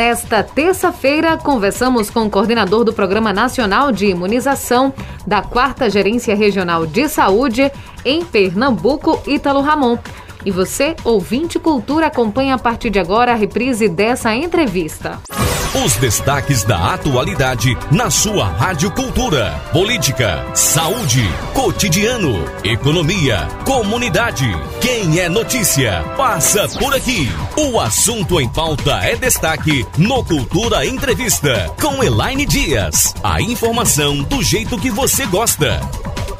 Nesta terça-feira, conversamos com o coordenador do Programa Nacional de Imunização da 4 Gerência Regional de Saúde em Pernambuco, Ítalo Ramon. E você, ouvinte cultura, acompanha a partir de agora a reprise dessa entrevista. Os destaques da atualidade na sua Rádio Cultura. Política, saúde, cotidiano, economia, comunidade. Quem é notícia, passa por aqui. O assunto em pauta é destaque no Cultura Entrevista com Elaine Dias. A informação do jeito que você gosta.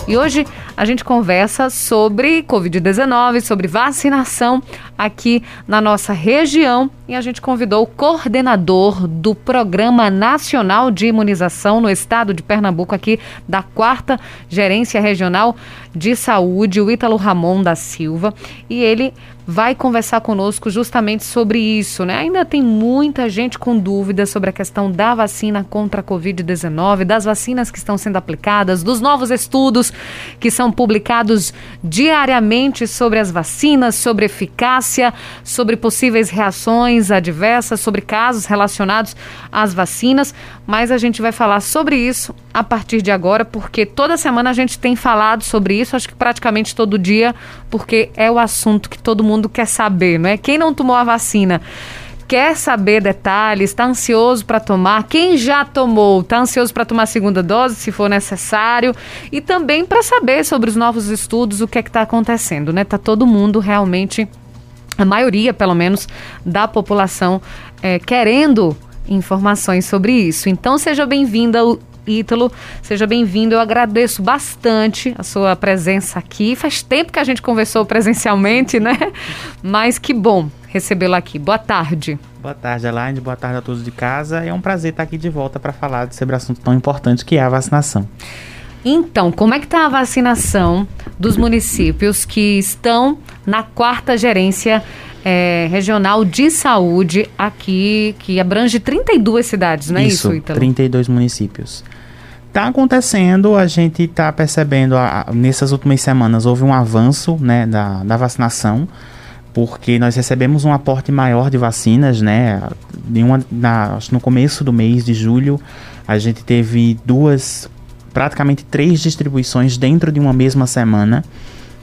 E hoje a gente conversa sobre Covid-19, sobre vacinação aqui na nossa região. E a gente convidou o coordenador do Programa Nacional de Imunização no estado de Pernambuco, aqui da quarta Gerência Regional de Saúde, o Ítalo Ramon da Silva, e ele vai conversar conosco justamente sobre isso, né? Ainda tem muita gente com dúvidas sobre a questão da vacina contra a Covid-19, das vacinas que estão sendo aplicadas, dos novos estudos que são publicados diariamente sobre as vacinas, sobre eficácia, sobre possíveis reações adversas, sobre casos relacionados às vacinas, mas a gente vai falar sobre isso a partir de agora, porque toda semana a gente tem falado sobre isso, acho que praticamente todo dia, porque é o assunto que todo mundo quer saber, não é? Quem não tomou a vacina quer saber detalhes, está ansioso para tomar. Quem já tomou, está ansioso para tomar a segunda dose, se for necessário, e também para saber sobre os novos estudos, o que é que está acontecendo, né? Tá todo mundo realmente, a maioria, pelo menos, da população é, querendo informações sobre isso. Então seja bem-vinda, Ítalo, seja bem-vindo. Eu agradeço bastante a sua presença aqui. Faz tempo que a gente conversou presencialmente, né? Mas que bom recebê-lo aqui. Boa tarde. Boa tarde, Elaine. Boa tarde a todos de casa. É um prazer estar aqui de volta para falar sobre um assunto tão importante que é a vacinação. Então, como é que está a vacinação dos municípios que estão na quarta gerência é, regional de saúde aqui, que abrange 32 cidades, não é isso, isso Ítalo? 32 municípios. Está acontecendo, a gente está percebendo, a, nessas últimas semanas houve um avanço né, da, da vacinação, porque nós recebemos um aporte maior de vacinas, né? De uma, na, no começo do mês de julho, a gente teve duas, praticamente três distribuições dentro de uma mesma semana.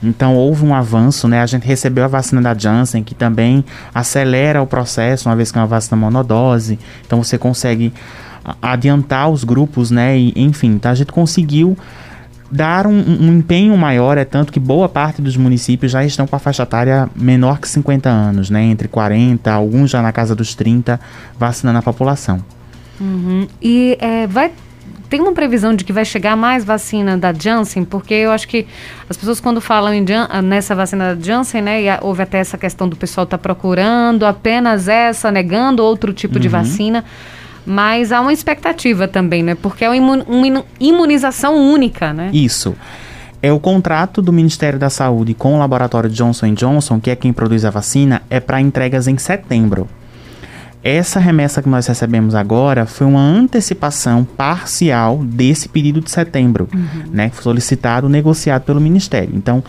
Então houve um avanço, né? A gente recebeu a vacina da Janssen, que também acelera o processo, uma vez que é uma vacina monodose. Então você consegue adiantar os grupos, né? E, enfim, então a gente conseguiu dar um, um, empenho maior, é tanto que boa parte dos municípios já estão com a faixa etária menor que 50 anos, né? Entre 40, alguns já na casa dos 30, vacinando a população. Uhum. E é, vai tem uma previsão de que vai chegar mais vacina da Janssen, porque eu acho que as pessoas quando falam em Jan, nessa vacina da Janssen, né, e houve até essa questão do pessoal estar tá procurando apenas essa, negando outro tipo uhum. de vacina, mas há uma expectativa também, né, porque é uma, imunização única, né? Isso. É o contrato do Ministério da Saúde com o laboratório Johnson Johnson, que é quem produz a vacina, é para entregas em setembro. Essa remessa que nós recebemos agora foi uma antecipação parcial desse pedido de setembro, uhum. né? Solicitado, negociado pelo Ministério. Então,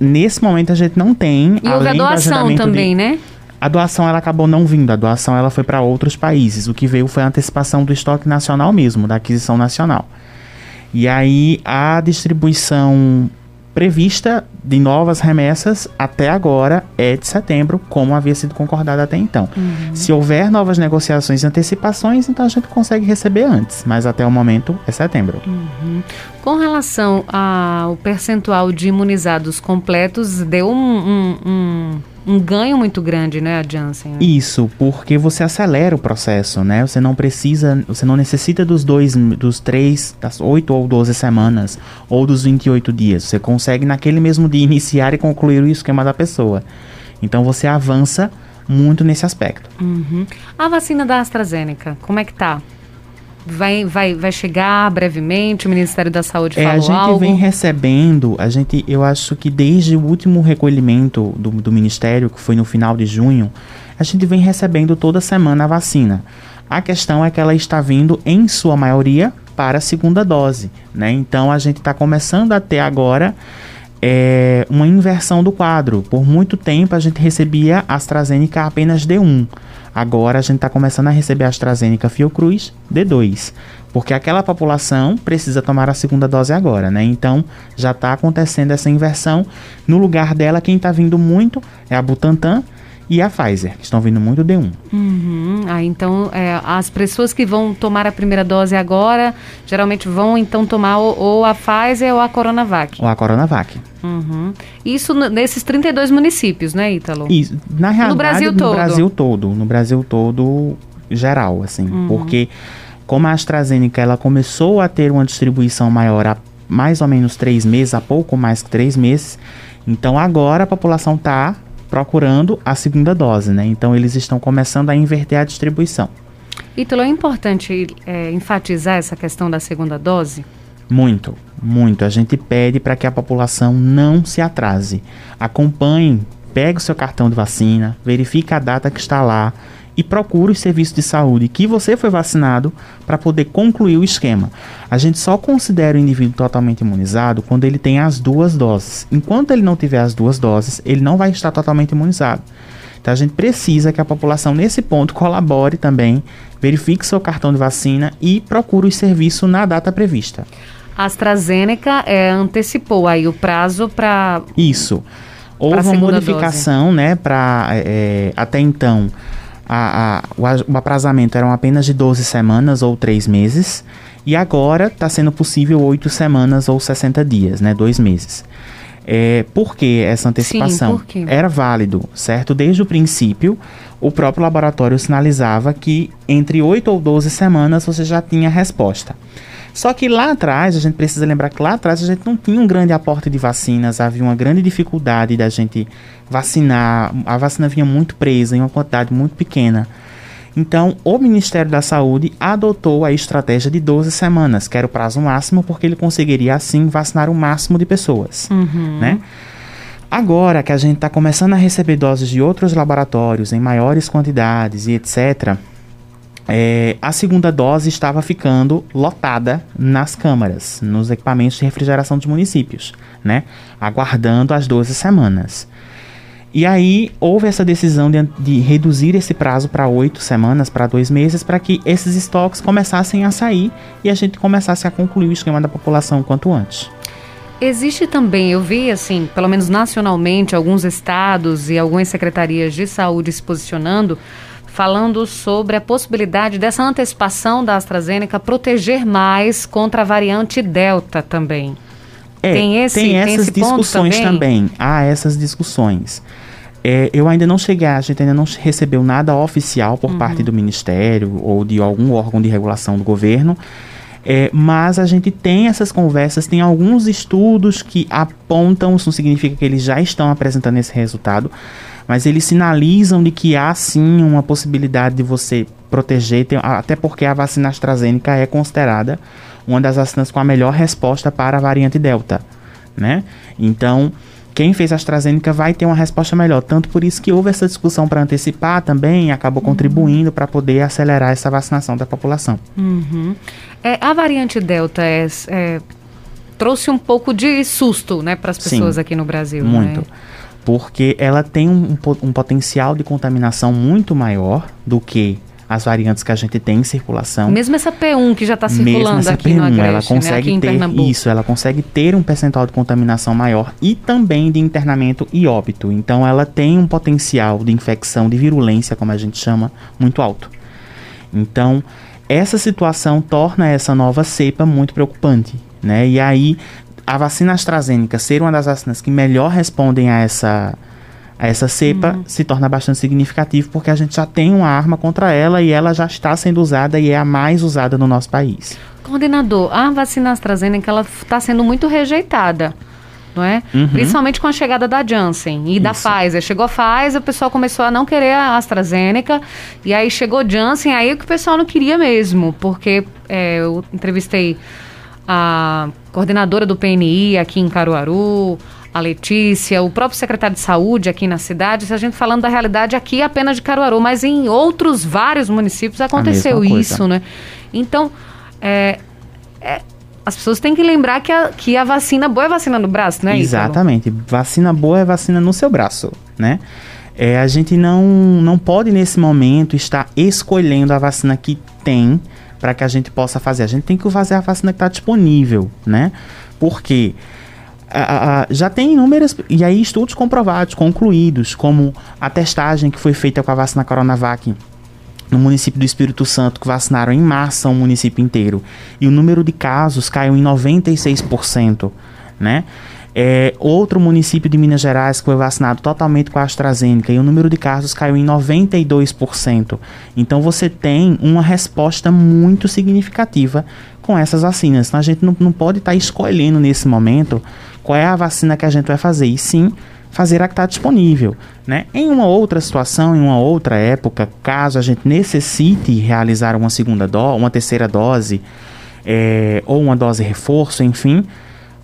nesse momento a gente não tem. E houve a doação também, de, né? A doação ela acabou não vindo, a doação ela foi para outros países. O que veio foi a antecipação do estoque nacional mesmo, da aquisição nacional. E aí a distribuição prevista de novas remessas até agora é de setembro, como havia sido concordado até então. Uhum. Se houver novas negociações e antecipações, então a gente consegue receber antes, mas até o momento é setembro. Uhum. Com relação ao percentual de imunizados completos, deu um, um, um um ganho muito grande, né, a Janssen? Né? Isso, porque você acelera o processo, né? Você não precisa, você não necessita dos dois, dos três, das oito ou doze semanas, ou dos 28 dias. Você consegue naquele mesmo dia iniciar e concluir o esquema da pessoa. Então você avança muito nesse aspecto. Uhum. A vacina da AstraZeneca, como é que tá? Vai, vai, vai chegar brevemente? O Ministério da Saúde é, falou A gente algo? vem recebendo, a gente, eu acho que desde o último recolhimento do, do Ministério, que foi no final de junho, a gente vem recebendo toda semana a vacina. A questão é que ela está vindo, em sua maioria, para a segunda dose, né? Então a gente está começando a ter agora é, uma inversão do quadro. Por muito tempo a gente recebia AstraZeneca apenas D1. Agora a gente está começando a receber a AstraZeneca Fiocruz D2, porque aquela população precisa tomar a segunda dose agora, né? Então já está acontecendo essa inversão. No lugar dela, quem está vindo muito é a Butantan e a Pfizer, que estão vindo muito D1. Uhum. Ah, então é, as pessoas que vão tomar a primeira dose agora, geralmente vão então tomar ou, ou a Pfizer ou a Coronavac. Ou a Coronavac. Uhum. Isso nesses 32 municípios, né, Ítalo? Isso, na realidade, no Brasil no todo. Brasil todo, no Brasil todo geral, assim, Uhum. porque como a AstraZeneca ela começou a ter uma distribuição maior há mais ou menos três meses, há pouco mais que três meses, então agora a população está procurando a segunda dose, né? Então eles estão começando a inverter a distribuição. Ítalo, é importante é, enfatizar essa questão da segunda dose? Muito, muito. A gente pede para que a população não se atrase. Acompanhe, pegue o seu cartão de vacina, verifique a data que está lá e procure os serviços de saúde que você foi vacinado para poder concluir o esquema. A gente só considera o indivíduo totalmente imunizado quando ele tem as duas doses. Enquanto ele não tiver as duas doses, ele não vai estar totalmente imunizado. Então a gente precisa que a população nesse ponto colabore também, verifique seu cartão de vacina e procure o serviço na data prevista. A AstraZeneca é, antecipou aí o prazo para Isso. Pra Houve uma segunda modificação, né, para até então a, a- o, o aprazamento eram apenas de 12 semanas ou 3 meses, e agora está sendo possível 8 semanas ou 60 dias, né, 2 meses. É, por que essa antecipação? por quê? Era válido, certo? Desde o princípio, o próprio laboratório sinalizava que entre 8 ou 12 semanas você já tinha a resposta. Só que lá atrás, a gente precisa lembrar que lá atrás a gente não tinha um grande aporte de vacinas, havia uma grande dificuldade da gente vacinar, a vacina vinha muito presa em uma quantidade muito pequena. Então, o Ministério da Saúde adotou a estratégia de 12 semanas, que era o prazo máximo, porque ele conseguiria assim vacinar o máximo de pessoas, né? Agora que a gente está começando a receber doses de outros laboratórios em maiores quantidades e etc., é, a segunda dose estava ficando lotada nas câmaras, nos equipamentos de refrigeração dos municípios, né? Aguardando as 12 semanas. E aí houve essa decisão de, de reduzir esse prazo para oito semanas, para dois meses, para que esses estoques começassem a sair e a gente começasse a concluir o esquema da população quanto antes. Existe também, eu vi assim, pelo menos nacionalmente, alguns estados e algumas secretarias de saúde se posicionando, falando sobre a possibilidade dessa antecipação da AstraZeneca proteger mais contra a variante Delta também. É, Tem esse- tem tem essas ponto discussões também? também. Há essas discussões. É, eu ainda não cheguei, a gente ainda não recebeu nada oficial por parte do Ministério ou de algum órgão de regulação do governo. É, mas a gente tem essas conversas, tem alguns estudos que apontam, isso não significa que eles já estão apresentando esse resultado, mas eles sinalizam de que há sim uma possibilidade de você proteger, tem- até porque a vacina AstraZeneca é considerada uma das vacinas com a melhor resposta para a variante Delta, né? Então, quem fez a AstraZeneca vai ter uma resposta melhor. Tanto por isso que houve essa discussão para antecipar também, acabou contribuindo para poder acelerar essa vacinação da população. Uhum. É, a variante Delta é, é, trouxe um pouco de susto né, para as Sim, pessoas aqui no Brasil. Muito. Né? Porque ela tem um, um potencial de contaminação muito maior do que as variantes que a gente tem em circulação. Mesmo essa P1 que já está Mesmo circulando essa aqui no P1, Agreste, ela né, consegue em ter isso, ela consegue ter um percentual de contaminação maior e também de internamento e óbito. Então ela tem um potencial de infecção, de virulência, como a gente chama, muito alto. Então, essa situação torna essa nova cepa muito preocupante, né? E aí a vacina AstraZeneca ser uma das vacinas que melhor respondem a essa a essa cepa Uhum. se torna bastante significativo porque a gente já tem uma arma contra ela e ela já está sendo usada e é a mais usada no nosso país. Coordenador, a vacina AstraZeneca ela está sendo muito rejeitada, não é? Uhum. Principalmente com a chegada da Janssen e da Isso. Pfizer. Chegou a Pfizer, o pessoal começou a não querer a AstraZeneca e aí chegou Janssen, aí o que o pessoal não queria mesmo, porque é, eu entrevistei a coordenadora do PNI aqui em Caruaru, a Letícia, o próprio secretário de saúde aqui na cidade, a gente falando da realidade aqui apenas de Caruaru, mas em outros vários municípios aconteceu isso, né? Então, é, é, as pessoas têm que lembrar que a, que a vacina boa é vacina no braço, né? Exatamente. Vacina boa é vacina no seu braço, né? É, a gente não, não pode, nesse momento, estar escolhendo a vacina que tem para que a gente possa fazer. A gente tem que fazer a vacina que está disponível, né? Porque a, a, já tem inúmeras, e aí estudos comprovados, concluídos, como a testagem que foi feita com a vacina Coronavac no município do Espírito Santo, que vacinaram em massa o município inteiro, e o número de casos caiu em 96%, né? É, outro município de Minas Gerais que foi vacinado totalmente com a AstraZeneca e o número de casos caiu em 92%. Então você tem uma resposta muito significativa com essas vacinas. Então a gente não, não pode estar tá escolhendo nesse momento qual é a vacina que a gente vai fazer, e sim fazer a que está disponível. Né? Em uma outra situação, em uma outra época, caso a gente necessite realizar uma segunda dose, uma terceira dose, é, ou uma dose reforço, enfim,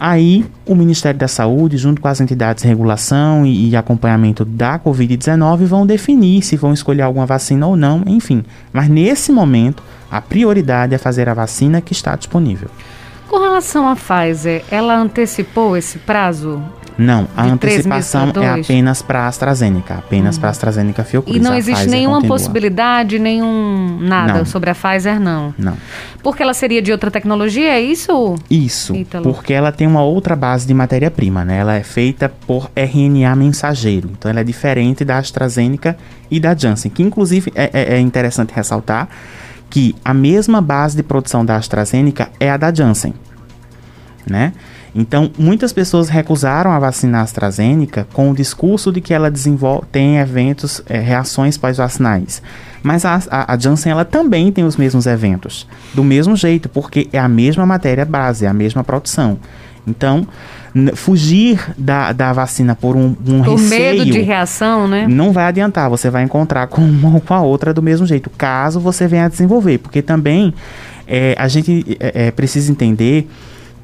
Aí, o Ministério da Saúde, junto com as entidades de regulação e, e acompanhamento da Covid-19, vão definir se vão escolher alguma vacina ou não, enfim. Mas nesse momento, a prioridade é fazer a vacina que está disponível. Com relação à Pfizer, ela antecipou esse prazo não, a antecipação é apenas para a AstraZeneca, apenas uhum. para a AstraZeneca Fiocruz. E não existe nenhuma continua. possibilidade, nenhum nada não. sobre a Pfizer, não? Não. Porque ela seria de outra tecnologia, é isso? Isso, Ítalo? porque ela tem uma outra base de matéria-prima, né? Ela é feita por RNA mensageiro, então ela é diferente da AstraZeneca e da Janssen, que inclusive é, é, é interessante ressaltar que a mesma base de produção da AstraZeneca é a da Janssen, né? Então, muitas pessoas recusaram a vacina AstraZeneca com o discurso de que ela desenvolve, tem eventos, é, reações pós-vacinais. Mas a, a, a, Janssen ela também tem os mesmos eventos, do mesmo jeito, porque é a mesma matéria base, é a mesma produção. Então, fugir da, da vacina por um, um por receio... medo de reação, né? Não vai adiantar, você vai encontrar com uma ou com a outra do mesmo jeito, caso você venha a desenvolver. Porque também é, a gente é, é precisa entender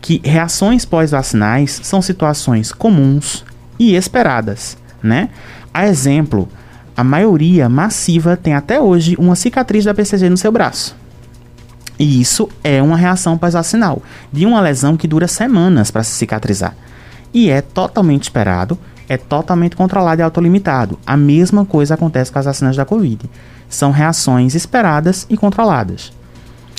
que reações pós-vacinais são situações comuns e esperadas, né? A exemplo, a maioria massiva tem até hoje uma cicatriz da BCG no seu braço. E isso é uma reação pós-vacinal de uma lesão que dura semanas para se cicatrizar. E é totalmente esperado, é totalmente controlado e autolimitado. A mesma coisa acontece com as vacinas da Covid. São reações esperadas e controladas.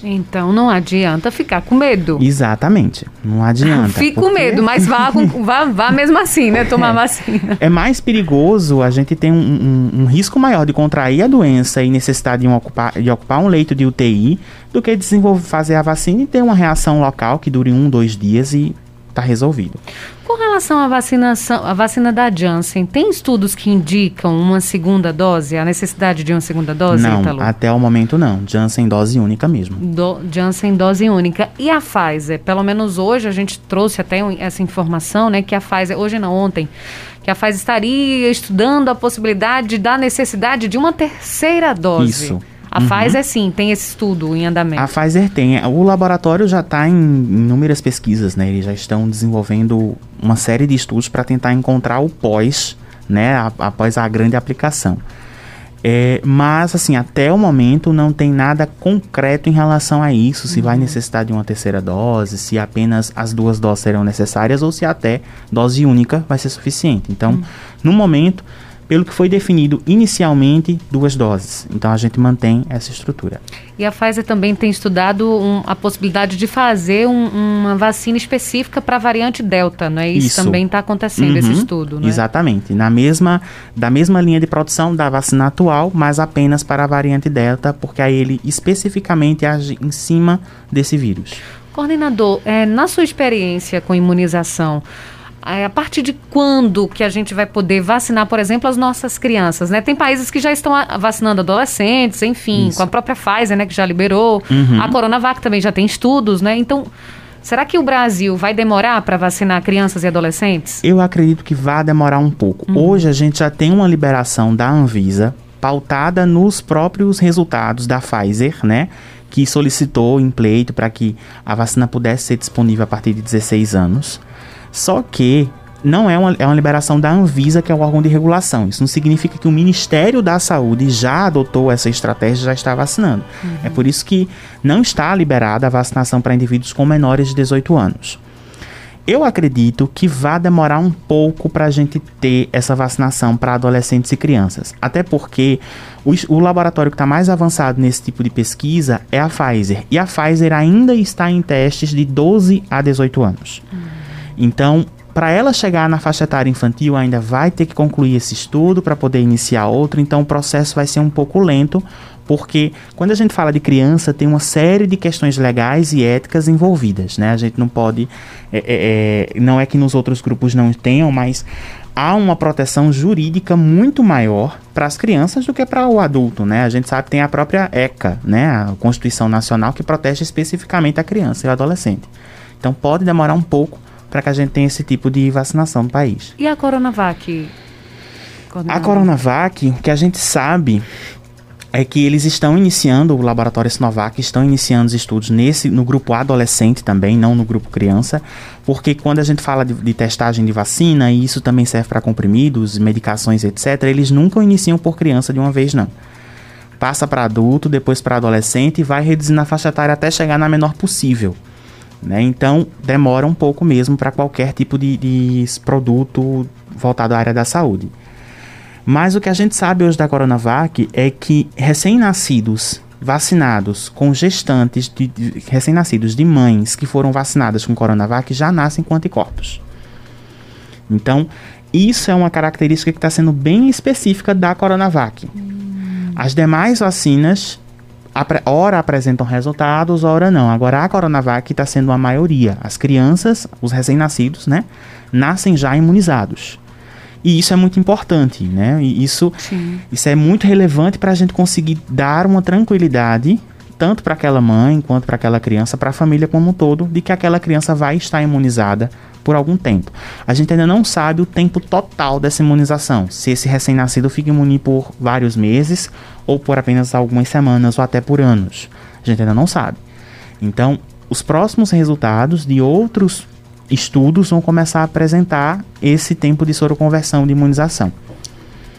Então não adianta ficar com medo. Exatamente. Não adianta. Fique com medo, mas vá, com, vá, vá mesmo assim, né? Tomar é. vacina. É mais perigoso, a gente tem um, um, um, risco maior de contrair a doença e necessidade de, um ocupar, de ocupar um leito de UTI do que desenvolver, fazer a vacina e ter uma reação local que dure um, dois dias e está resolvido. Com relação à vacinação, a vacina da Janssen, tem estudos que indicam uma segunda dose, a necessidade de uma segunda dose, Não, Italo? até o momento não. Janssen dose única mesmo. Do, Janssen dose única. E a Pfizer? Pelo menos hoje a gente trouxe até essa informação, né, que a Pfizer, hoje não, ontem, que a Pfizer estaria estudando a possibilidade da necessidade de uma terceira dose. Isso. A uhum. Pfizer, sim, tem esse estudo em andamento. A Pfizer tem. O laboratório já está em inúmeras pesquisas, né? Eles já estão desenvolvendo uma série de estudos para tentar encontrar o pós, né? Após a grande aplicação. É, mas, assim, até o momento não tem nada concreto em relação a isso. Se uhum. vai necessitar de uma terceira dose, se apenas as duas doses serão necessárias ou se até dose única vai ser suficiente. Então, uhum. no momento pelo que foi definido inicialmente duas doses. Então a gente mantém essa estrutura. E a Pfizer também tem estudado um, a possibilidade de fazer um, uma vacina específica para a variante Delta, não é? Isso, Isso. também está acontecendo, uhum, esse estudo, né? Exatamente. Na mesma, da mesma linha de produção da vacina atual, mas apenas para a variante Delta, porque aí ele especificamente age em cima desse vírus. Coordenador, é, na sua experiência com imunização, a partir de quando que a gente vai poder vacinar, por exemplo, as nossas crianças, né? Tem países que já estão vacinando adolescentes, enfim, Isso. com a própria Pfizer, né, que já liberou. Uhum. A Coronavac também já tem estudos, né? Então, será que o Brasil vai demorar para vacinar crianças e adolescentes? Eu acredito que vai demorar um pouco. Uhum. Hoje a gente já tem uma liberação da Anvisa pautada nos próprios resultados da Pfizer, né? Que solicitou em pleito para que a vacina pudesse ser disponível a partir de 16 anos. Só que não é uma, é uma liberação da Anvisa, que é o órgão de regulação. Isso não significa que o Ministério da Saúde já adotou essa estratégia e já está vacinando. Uhum. É por isso que não está liberada a vacinação para indivíduos com menores de 18 anos. Eu acredito que vai demorar um pouco para a gente ter essa vacinação para adolescentes e crianças. Até porque o, o laboratório que está mais avançado nesse tipo de pesquisa é a Pfizer. E a Pfizer ainda está em testes de 12 a 18 anos. Uhum. Então, para ela chegar na faixa etária infantil, ainda vai ter que concluir esse estudo para poder iniciar outro. Então, o processo vai ser um pouco lento, porque quando a gente fala de criança, tem uma série de questões legais e éticas envolvidas, né? A gente não pode. É, é, é, não é que nos outros grupos não tenham, mas há uma proteção jurídica muito maior para as crianças do que para o adulto, né? A gente sabe que tem a própria ECA, né? A Constituição Nacional que protege especificamente a criança e o adolescente. Então pode demorar um pouco para que a gente tenha esse tipo de vacinação no país. E a Coronavac? A Coronavac, o que a gente sabe é que eles estão iniciando, o laboratório Sinovac estão iniciando os estudos nesse, no grupo adolescente também, não no grupo criança, porque quando a gente fala de, de testagem de vacina, e isso também serve para comprimidos, medicações, etc., eles nunca iniciam por criança de uma vez, não. Passa para adulto, depois para adolescente e vai reduzindo a faixa etária até chegar na menor possível. Né? Então, demora um pouco mesmo para qualquer tipo de, de produto voltado à área da saúde. Mas o que a gente sabe hoje da Coronavac é que recém-nascidos vacinados com gestantes de, de recém-nascidos de mães que foram vacinadas com Coronavac já nascem com anticorpos. Então, isso é uma característica que está sendo bem específica da Coronavac. Hum. As demais vacinas, ora apresentam resultados, ora não. Agora, a Coronavac está sendo a maioria. As crianças, os recém-nascidos, né, nascem já imunizados. E isso é muito importante, né? E isso, isso é muito relevante para a gente conseguir dar uma tranquilidade tanto para aquela mãe quanto para aquela criança, para a família como um todo, de que aquela criança vai estar imunizada por algum tempo. A gente ainda não sabe o tempo total dessa imunização, se esse recém-nascido fica imune por vários meses ou por apenas algumas semanas ou até por anos. A gente ainda não sabe. Então, os próximos resultados de outros estudos vão começar a apresentar esse tempo de soroconversão de imunização.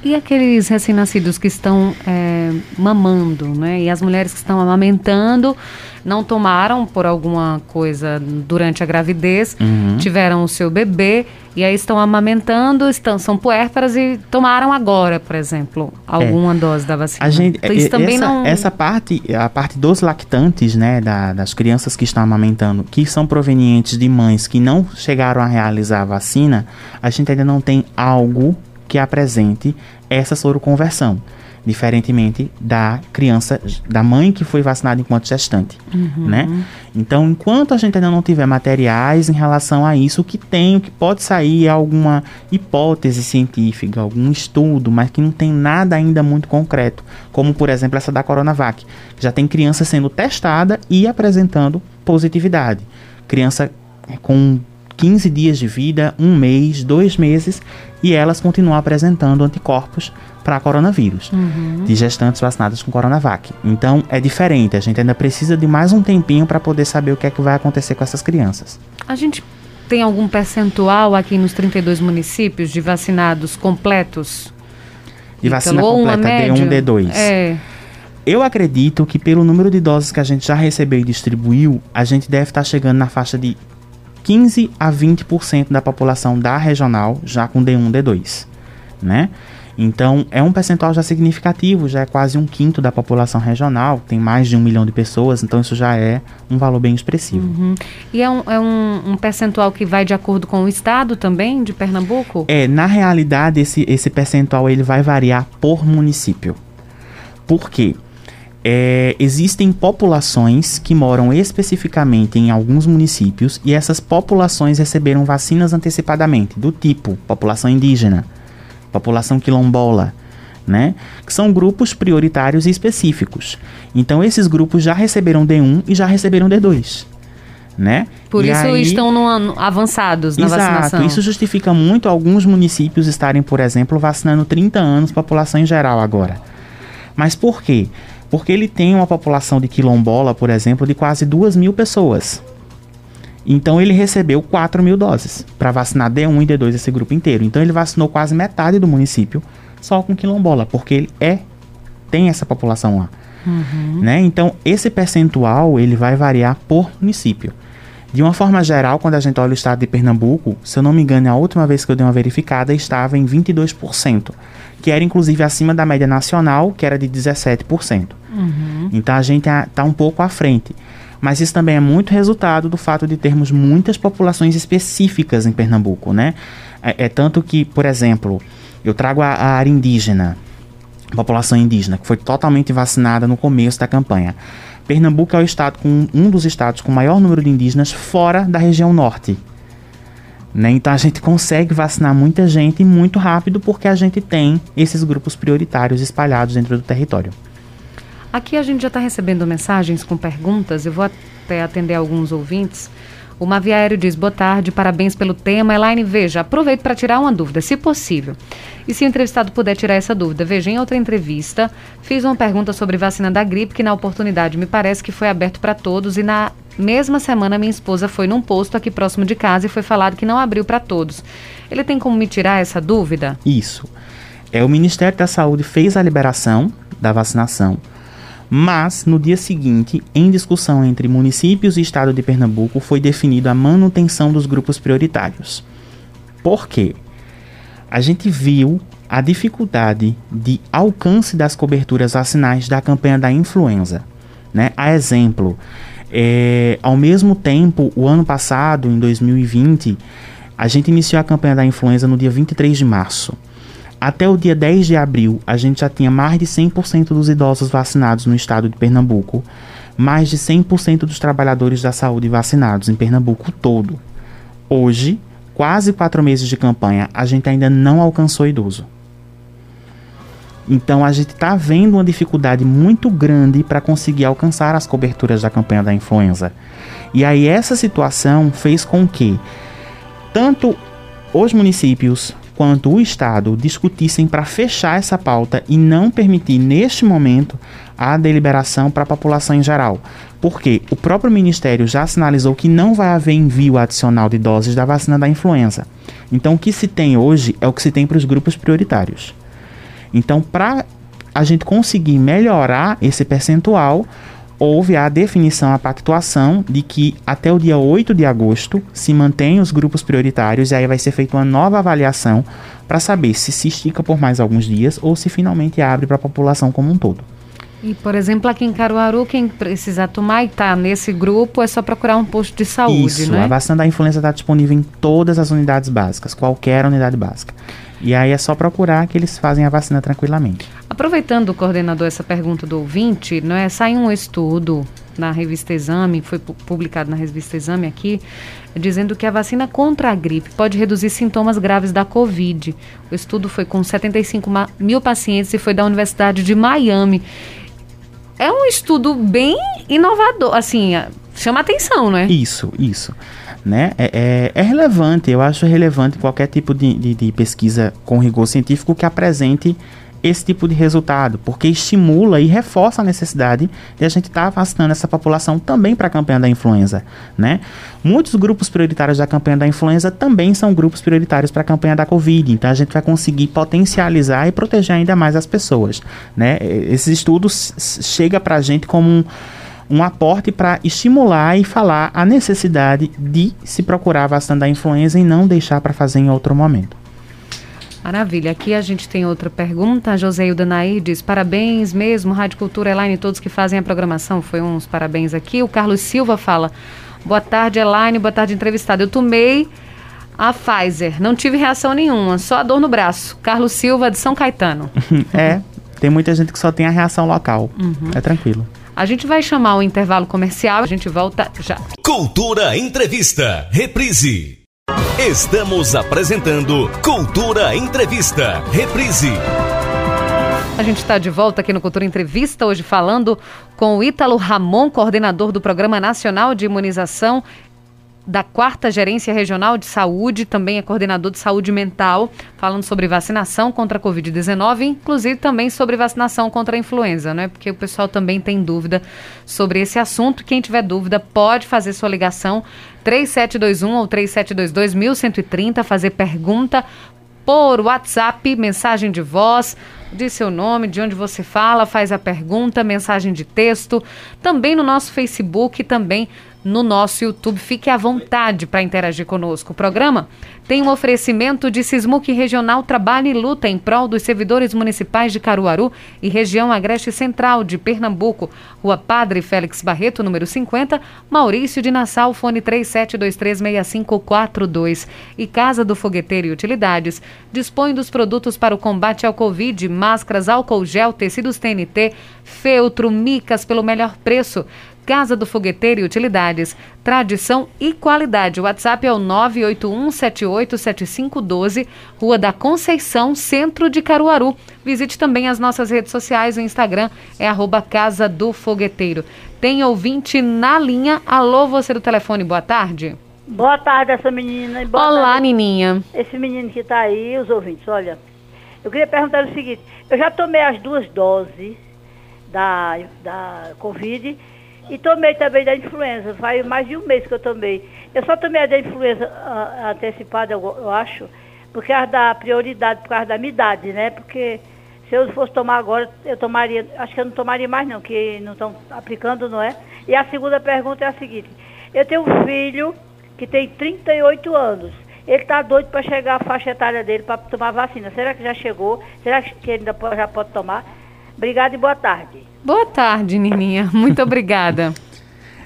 E aqueles recém-nascidos que estão é, mamando, né? E as mulheres que estão amamentando não tomaram por alguma coisa durante a gravidez, uhum. tiveram o seu bebê e aí estão amamentando, estão, são puérperas e tomaram agora, por exemplo, alguma é. dose da vacina. A gente, então, isso também essa, não... essa parte, a parte dos lactantes, né, da, das crianças que estão amamentando, que são provenientes de mães que não chegaram a realizar a vacina, a gente ainda não tem algo que apresente essa soroconversão, diferentemente da criança, da mãe que foi vacinada enquanto gestante, uhum. né? Então, enquanto a gente ainda não tiver materiais em relação a isso, o que tem, o que pode sair é alguma hipótese científica, algum estudo, mas que não tem nada ainda muito concreto, como por exemplo essa da Coronavac, já tem criança sendo testada e apresentando positividade. Criança com 15 dias de vida, um mês, dois meses, e elas continuam apresentando anticorpos para coronavírus, uhum. de gestantes vacinadas com Coronavac. Então é diferente, a gente ainda precisa de mais um tempinho para poder saber o que é que vai acontecer com essas crianças. A gente tem algum percentual aqui nos 32 municípios de vacinados completos? De vacina completa, D1, D2. É. Eu acredito que pelo número de doses que a gente já recebeu e distribuiu, a gente deve estar tá chegando na faixa de 15 a 20% da população da regional já com D1, D2, né? Então é um percentual já significativo, já é quase um quinto da população regional, tem mais de um milhão de pessoas, então isso já é um valor bem expressivo. Uhum. E é, um, é um, um, percentual que vai de acordo com o estado também de Pernambuco? É, na realidade esse, esse percentual ele vai variar por município. Por quê? É, existem populações que moram especificamente em alguns municípios e essas populações receberam vacinas antecipadamente, do tipo população indígena, população quilombola, né? Que são grupos prioritários e específicos. Então esses grupos já receberam D1 e já receberam D2. Né? Por e isso aí, estão no, avançados na exato, vacinação. Isso justifica muito alguns municípios estarem, por exemplo, vacinando 30 anos população em geral agora. Mas por quê? Porque ele tem uma população de quilombola, por exemplo, de quase 2 mil pessoas. Então ele recebeu 4 mil doses para vacinar D1 e D2 esse grupo inteiro. Então ele vacinou quase metade do município só com quilombola, porque ele é tem essa população lá. Uhum. Né? Então esse percentual ele vai variar por município. De uma forma geral, quando a gente olha o estado de Pernambuco, se eu não me engano, a última vez que eu dei uma verificada estava em 22%, que era inclusive acima da média nacional, que era de 17%. Uhum. Então a gente está um pouco à frente. Mas isso também é muito resultado do fato de termos muitas populações específicas em Pernambuco, né? É, é tanto que, por exemplo, eu trago a, a área indígena, população indígena, que foi totalmente vacinada no começo da campanha. Pernambuco é o estado com um dos estados com maior número de indígenas fora da região norte. Né? Então a gente consegue vacinar muita gente muito rápido porque a gente tem esses grupos prioritários espalhados dentro do território. Aqui a gente já está recebendo mensagens com perguntas, eu vou até atender alguns ouvintes. O Maviário diz: boa tarde, parabéns pelo tema. Elaine, veja, aproveito para tirar uma dúvida, se possível. E se o entrevistado puder tirar essa dúvida, veja, em outra entrevista, fiz uma pergunta sobre vacina da gripe, que na oportunidade me parece que foi aberto para todos, e na mesma semana minha esposa foi num posto aqui próximo de casa e foi falado que não abriu para todos. Ele tem como me tirar essa dúvida? Isso. É, o Ministério da Saúde fez a liberação da vacinação mas, no dia seguinte, em discussão entre municípios e Estado de Pernambuco, foi definido a manutenção dos grupos prioritários. Por quê? A gente viu a dificuldade de alcance das coberturas vacinais da campanha da influenza. Né? A exemplo, é, ao mesmo tempo, o ano passado, em 2020, a gente iniciou a campanha da influenza no dia 23 de março. Até o dia 10 de abril, a gente já tinha mais de 100% dos idosos vacinados no estado de Pernambuco, mais de 100% dos trabalhadores da saúde vacinados em Pernambuco todo. Hoje, quase quatro meses de campanha, a gente ainda não alcançou idoso. Então a gente está vendo uma dificuldade muito grande para conseguir alcançar as coberturas da campanha da influenza. E aí essa situação fez com que tanto os municípios quanto o Estado discutissem para fechar essa pauta e não permitir, neste momento, a deliberação para a população em geral. Porque o próprio Ministério já sinalizou que não vai haver envio adicional de doses da vacina da influenza. Então, o que se tem hoje é o que se tem para os grupos prioritários. Então, para a gente conseguir melhorar esse percentual, houve a definição, a pactuação de que até o dia 8 de agosto se mantém os grupos prioritários e aí vai ser feita uma nova avaliação para saber se se estica por mais alguns dias ou se finalmente abre para a população como um todo. E, por exemplo, aqui em Caruaru, quem precisar tomar e está nesse grupo, é só procurar um posto de saúde, Isso, né? a vacina da influenza está disponível em todas as unidades básicas, qualquer unidade básica. E aí é só procurar que eles fazem a vacina tranquilamente. Aproveitando, coordenador, essa pergunta do ouvinte, não é? Sai um estudo na revista Exame, foi publicado na revista Exame aqui, dizendo que a vacina contra a gripe pode reduzir sintomas graves da Covid. O estudo foi com 75 mil pacientes e foi da Universidade de Miami. É um estudo bem inovador, assim, chama atenção, né? Isso, isso né? É, é, é, relevante, eu acho relevante qualquer tipo de, de, de, pesquisa com rigor científico que apresente esse tipo de resultado, porque estimula e reforça a necessidade de a gente estar tá vacinando essa população também para a campanha da influenza, né? Muitos grupos prioritários da campanha da influenza também são grupos prioritários para a campanha da Covid, então a gente vai conseguir potencializar e proteger ainda mais as pessoas, né? Esses estudos chega para a gente como um um aporte para estimular e falar a necessidade de se procurar a vacina da influenza e não deixar para fazer em outro momento. Maravilha. Aqui a gente tem outra pergunta. A Joseilda Nair diz: parabéns mesmo, Rádio Cultura Elaine, todos que fazem a programação. Foi uns parabéns aqui. O Carlos Silva fala: boa tarde, Elaine, boa tarde, entrevistado. Eu tomei a Pfizer, não tive reação nenhuma, só a dor no braço. Carlos Silva, de São Caetano. é, tem muita gente que só tem a reação local. Uhum. É tranquilo. A gente vai chamar o intervalo comercial, a gente volta já. Cultura Entrevista, reprise. Estamos apresentando Cultura Entrevista, reprise. A gente está de volta aqui no Cultura Entrevista, hoje falando com o Ítalo Ramon, coordenador do Programa Nacional de Imunização da quarta Gerência Regional de Saúde, também é coordenador de saúde mental, falando sobre vacinação contra a Covid-19, inclusive também sobre vacinação contra a influenza, né? Porque o pessoal também tem dúvida sobre esse assunto. Quem tiver dúvida pode fazer sua ligação 3721 ou 3722 1130, fazer pergunta por WhatsApp, mensagem de voz, diz seu nome, de onde você fala, faz a pergunta, mensagem de texto, também no nosso Facebook, também no nosso YouTube. Fique à vontade para interagir conosco. O programa tem um oferecimento de Sismuc Regional Trabalho e Luta em prol dos servidores municipais de Caruaru e região Agreste Central de Pernambuco. Rua Padre Félix Barreto, número 50, Maurício de Nassau, fone 37236542. E Casa do Fogueteiro e Utilidades dispõe dos produtos para o combate ao Covid, máscaras, álcool gel, tecidos TNT, feltro, micas pelo melhor preço. Casa do Fogueteiro e Utilidades. Tradição e qualidade. O WhatsApp é o 981787512, Rua da Conceição, Centro de Caruaru. Visite também as nossas redes sociais. O Instagram é arroba Casa do Fogueteiro. Tem ouvinte na linha. Alô, você do telefone, boa tarde. Boa tarde, essa menina. Boa Olá, tarde. Nininha. Esse menino que está aí, os ouvintes, olha. Eu queria perguntar o seguinte: eu já tomei as duas doses da, da Covid e tomei também da influenza. Faz mais de um mês que eu tomei. Eu só tomei a da influenza antecipada, eu, eu, acho, por causa da prioridade, por causa da minha idade, né? Porque se eu fosse tomar agora, eu tomaria, acho que eu não tomaria mais não, que não estão aplicando, não é? E a segunda pergunta é a seguinte, eu tenho um filho que tem 38 anos. Ele está doido para chegar a faixa etária dele para tomar vacina. Será que já chegou? Será que ele ainda já pode tomar? Obrigada e boa tarde. Boa tarde, Nininha. Muito obrigada.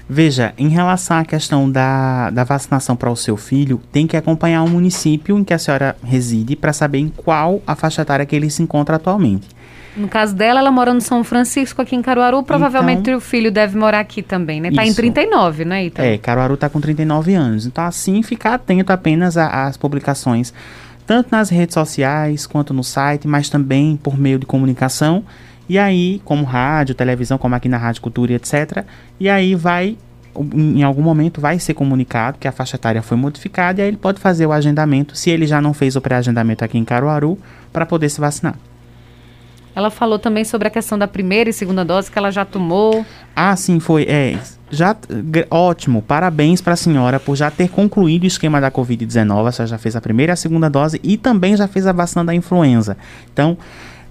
Veja, em relação à questão da, da vacinação para o seu filho, tem que acompanhar o município em que a senhora reside para saber em qual a faixa etária que ele se encontra atualmente. No caso dela, ela mora no São Francisco, aqui em Caruaru. Provavelmente então, o filho deve morar aqui também, né? Tá isso. em 39, né, Ita? É, Caruaru tá com 39 anos. Então, assim, ficar atento apenas às publicações, tanto nas redes sociais quanto no site, mas também por meio de comunicação e aí, como rádio, televisão, como aqui na Rádio Cultura e etc. E aí vai, em algum momento, vai ser comunicado que a faixa etária foi modificada e aí ele pode fazer o agendamento, se ele já não fez o pré-agendamento aqui em Caruaru, para poder se vacinar. Ela falou também sobre a questão da primeira e segunda dose que ela já tomou. Ah, sim, foi. É, já ótimo. Parabéns para a senhora por já ter concluído o esquema da COVID-19. Você já fez a primeira e a segunda dose e também já fez a vacina da influenza. Então,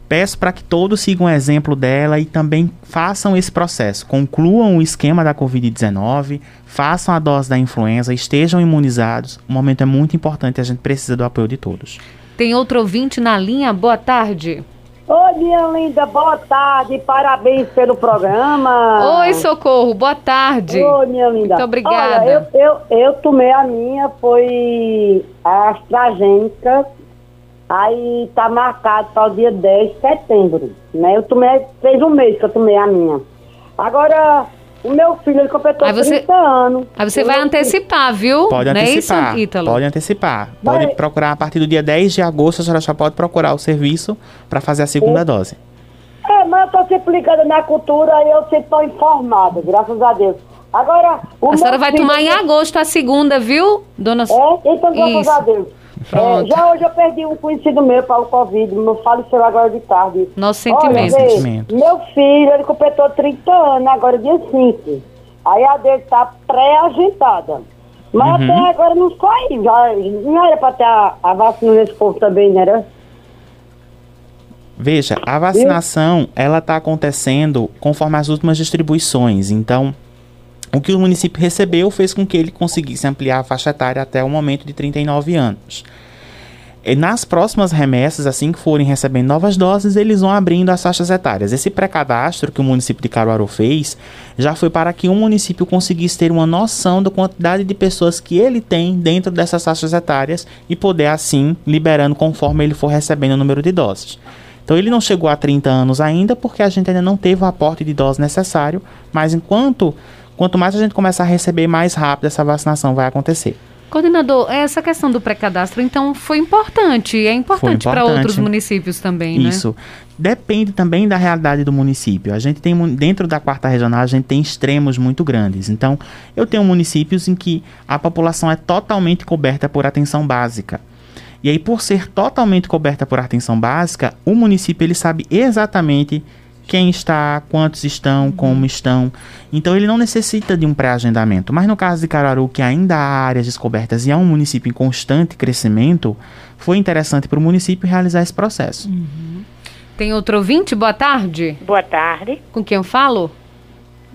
Peço para que todos sigam o exemplo dela e também façam esse processo. Concluam o esquema da Covid-19, façam a dose da influenza, estejam imunizados. O momento é muito importante e a gente precisa do apoio de todos. Tem outro ouvinte na linha. Boa tarde. Oi, minha linda, boa tarde, parabéns pelo programa. Oi, Socorro, boa tarde. Oi, minha linda. Muito obrigada. Olha, eu, eu, eu tomei a minha, foi a AstraZeneca, Aí tá marcado para o dia 10 de setembro. Né? Eu tomei, fez um mês que eu tomei a minha. Agora, o meu filho, ele completou aí você, 30 anos. Aí você vai antecipar, viu? Pode Não antecipar. É isso, pode antecipar. Pode Mas, procurar a partir do dia 10 de agosto, a senhora já pode procurar o serviço para fazer a segunda é, dose. É, mas eu tô sempre ligada na cultura e eu sempre estou informada, graças a Deus. Agora, A senhora vai tomar em agosto a segunda, viu, dona É, então graças isso. a Deus. É, já hoje eu perdi um conhecido meu para o Covid, meu faleceu agora de tarde. Nosso sentimento. Olha, sentimento. Meu filho, ele completou 30 anos, agora dia 5. Aí a dele tá pré-agitada. Mas uhum. até agora não foi. Já, não era para ter a, a vacina nesse povo também, né? Era? Veja, a vacinação, ela está acontecendo conforme as últimas distribuições. Então, o que o município recebeu fez com que ele conseguisse ampliar a faixa etária até o momento de 39 anos. E nas próximas remessas, assim que forem recebendo novas doses, eles vão abrindo as faixas etárias. Esse pré-cadastro que o município de Caruaru fez já foi para que o município conseguisse ter uma noção da quantidade de pessoas que ele tem dentro dessas faixas etárias e poder assim liberando conforme ele for recebendo o número de doses. Então ele não chegou a 30 anos ainda porque a gente ainda não teve o aporte de dose necessário, mas enquanto Quanto mais a gente começar a receber, mais rápido essa vacinação vai acontecer. Coordenador, essa questão do pré-cadastro, então, foi importante. É importante, importante. para outros municípios também, né? Isso. Depende também da realidade do município. A gente tem, dentro da quarta regional, a gente tem extremos muito grandes. Então, eu tenho municípios em que a população é totalmente coberta por atenção básica. E aí, por ser totalmente coberta por atenção básica, o município ele sabe exatamente quem está, quantos estão, como estão. Então ele não necessita de um pré-agendamento. Mas no caso de Caruaru, que ainda há áreas descobertas e é um município em constante crescimento, foi interessante para o município realizar esse processo. Uhum. Tem outro ouvinte? Boa tarde. Boa tarde. Com quem eu falo?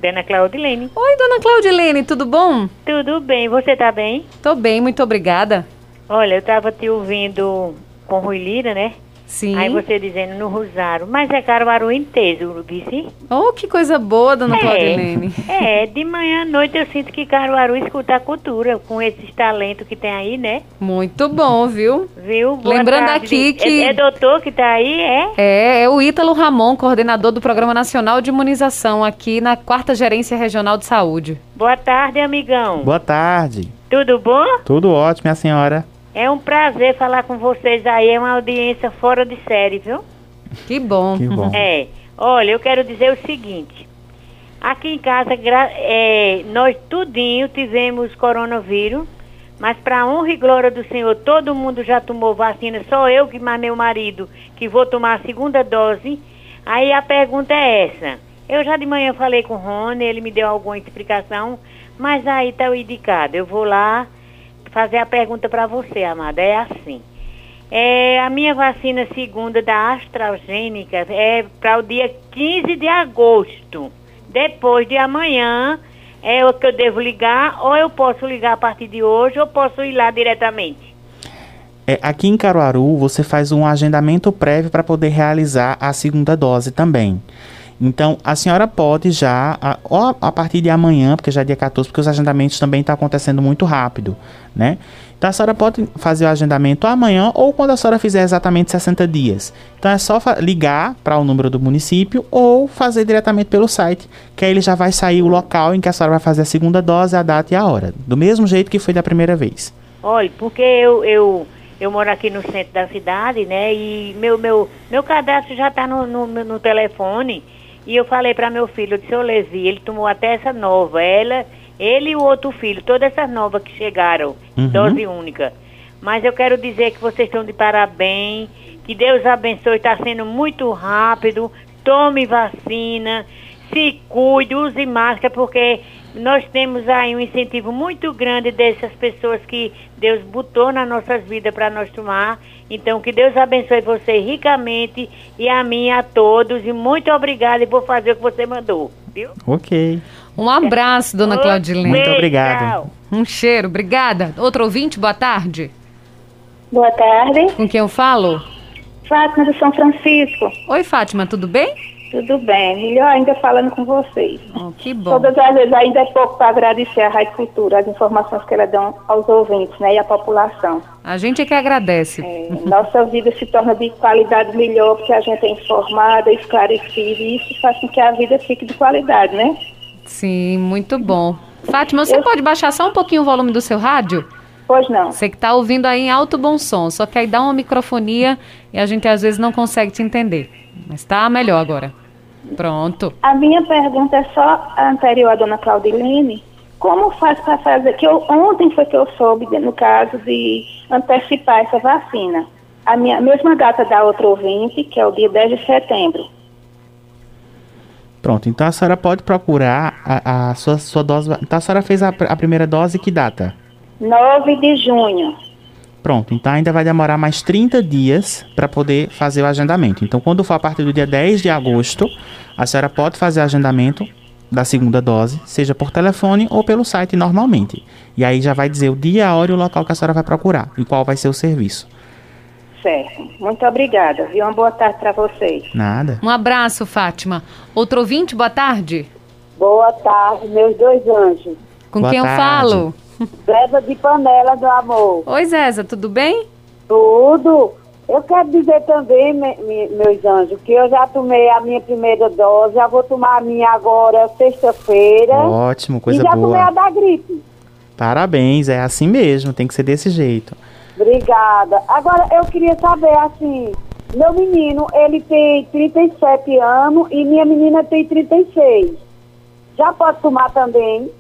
Dona Claudilene. Oi, dona Claudilene, tudo bom? Tudo bem, você tá bem? Tô bem, muito obrigada. Olha, eu tava te ouvindo com Rui Lira, né? Sim. Aí você dizendo no Rosário, mas é Caruaru inteiro, vice? Oh, que coisa boa, dona Claudilene. É, de manhã à noite eu sinto que Caruaru escuta a cultura, com esses talentos que tem aí, né? Muito bom, viu? Viu? Boa Lembrando tarde. aqui que- É, é doutor que tá aí, é? É, é o Ítalo Ramon, coordenador do Programa Nacional de Imunização aqui na Quarta Gerência Regional de Saúde. Boa tarde, amigão. Boa tarde. Tudo bom? Tudo ótimo, minha senhora. É um prazer falar com vocês aí, é uma audiência fora de série, viu? Que bom. Que bom. É, olha, eu quero dizer o seguinte. Aqui em casa, é, nós tudinho tivemos coronavírus, mas para honra e glória do Senhor, todo mundo já tomou vacina, só eu que mais meu marido, que vou tomar a segunda dose. Aí a pergunta é essa. Eu já de manhã falei com o Rony, ele me deu alguma explicação, mas aí tá o indicado. Eu vou lá fazer a pergunta para você, amada. É assim. É, a minha vacina segunda da AstraZeneca é para o dia 15 de agosto. Depois de amanhã é o que eu devo ligar, ou eu posso ligar a partir de hoje, ou posso ir lá diretamente. É, aqui em Caruaru, você faz um agendamento prévio para poder realizar a segunda dose também. Então, a senhora pode já, a, a partir de amanhã, porque já é dia 14, porque os agendamentos também estão acontecendo muito rápido, né? Então, a senhora pode fazer o agendamento amanhã ou quando a senhora fizer exatamente 60 dias. Então, é só ligar para o número do município ou fazer diretamente pelo site, que aí ele já vai sair o local em que a senhora vai fazer a segunda dose, a data e a hora. Do mesmo jeito que foi da primeira vez. Olha, porque eu, eu, eu moro aqui no centro da cidade, né? E meu, meu, meu cadastro já está no, no, no telefone. E eu falei para meu filho, eu disse, ô Levi, ele tomou até essa nova. Ela, ele e o outro filho, todas essas novas que chegaram, Uhum. dose única. Mas eu quero dizer que vocês estão de parabéns, que Deus abençoe, está sendo muito rápido. Tome vacina, se cuide, use máscara, porque nós temos aí um incentivo muito grande dessas pessoas que Deus botou nas nossas vidas para nós tomar. Então, que Deus abençoe você ricamente e a mim, a todos. E muito obrigada e vou fazer o que você mandou, viu? Ok. Um abraço, dona Claudilene. Muito obrigado. tchau. Um cheiro, obrigada. Outro ouvinte, boa tarde. Boa tarde. Com quem eu falo? Fátima do São Francisco. Oi, Fátima, tudo bem? Tudo bem? Melhor ainda falando com vocês. Oh, que bom. Todas as vezes ainda é pouco para agradecer a Rádio Cultura, as informações que ela dão aos ouvintes né, e à população. A gente é que agradece. É, nossa vida se torna de qualidade melhor porque a gente é informada, esclarecida e isso faz com que a vida fique de qualidade, né? Sim, muito bom. Fátima, você pode baixar só um pouquinho o volume do seu rádio? Pois não. Você que está ouvindo aí em alto bom som, só que aí dá uma microfonia e a gente às vezes não consegue te entender. Mas tá melhor agora. Pronto. A minha pergunta é só a anterior à dona Claudilene. Como faz para fazer? Que eu, ontem foi que eu soube, no caso, de antecipar essa vacina. A minha mesma data da outra ouvinte, que é o dia 10 de setembro. Pronto, então a senhora pode procurar a, a sua, sua dose. Então a senhora fez a, a primeira dose que data? 9 de junho. Pronto, então ainda vai demorar mais 30 dias para poder fazer o agendamento. Então, quando for a partir do dia 10 de agosto, a senhora pode fazer o agendamento da segunda dose, seja por telefone ou pelo site normalmente. E aí já vai dizer o dia, a hora e o local que a senhora vai procurar e qual vai ser o serviço. Certo. Muito obrigada. Viu? Uma boa tarde para vocês. Nada. Um abraço, Fátima. Outro ouvinte, boa tarde. Boa tarde, meus dois anjos. Com Boa quem eu tarde. falo? Zeza de panela do amor. Oi, Zéza, tudo bem? Tudo. Eu quero dizer também, me- me- meus anjos, que eu já tomei a minha primeira dose, já vou tomar a minha agora sexta-feira. Ótimo, e coisa já tomei a boa. da gripe. Parabéns, é assim mesmo, tem que ser desse jeito. Obrigada. Agora, eu queria saber, assim, meu menino, ele tem 37 anos e minha menina tem 36. Já pode tomar também?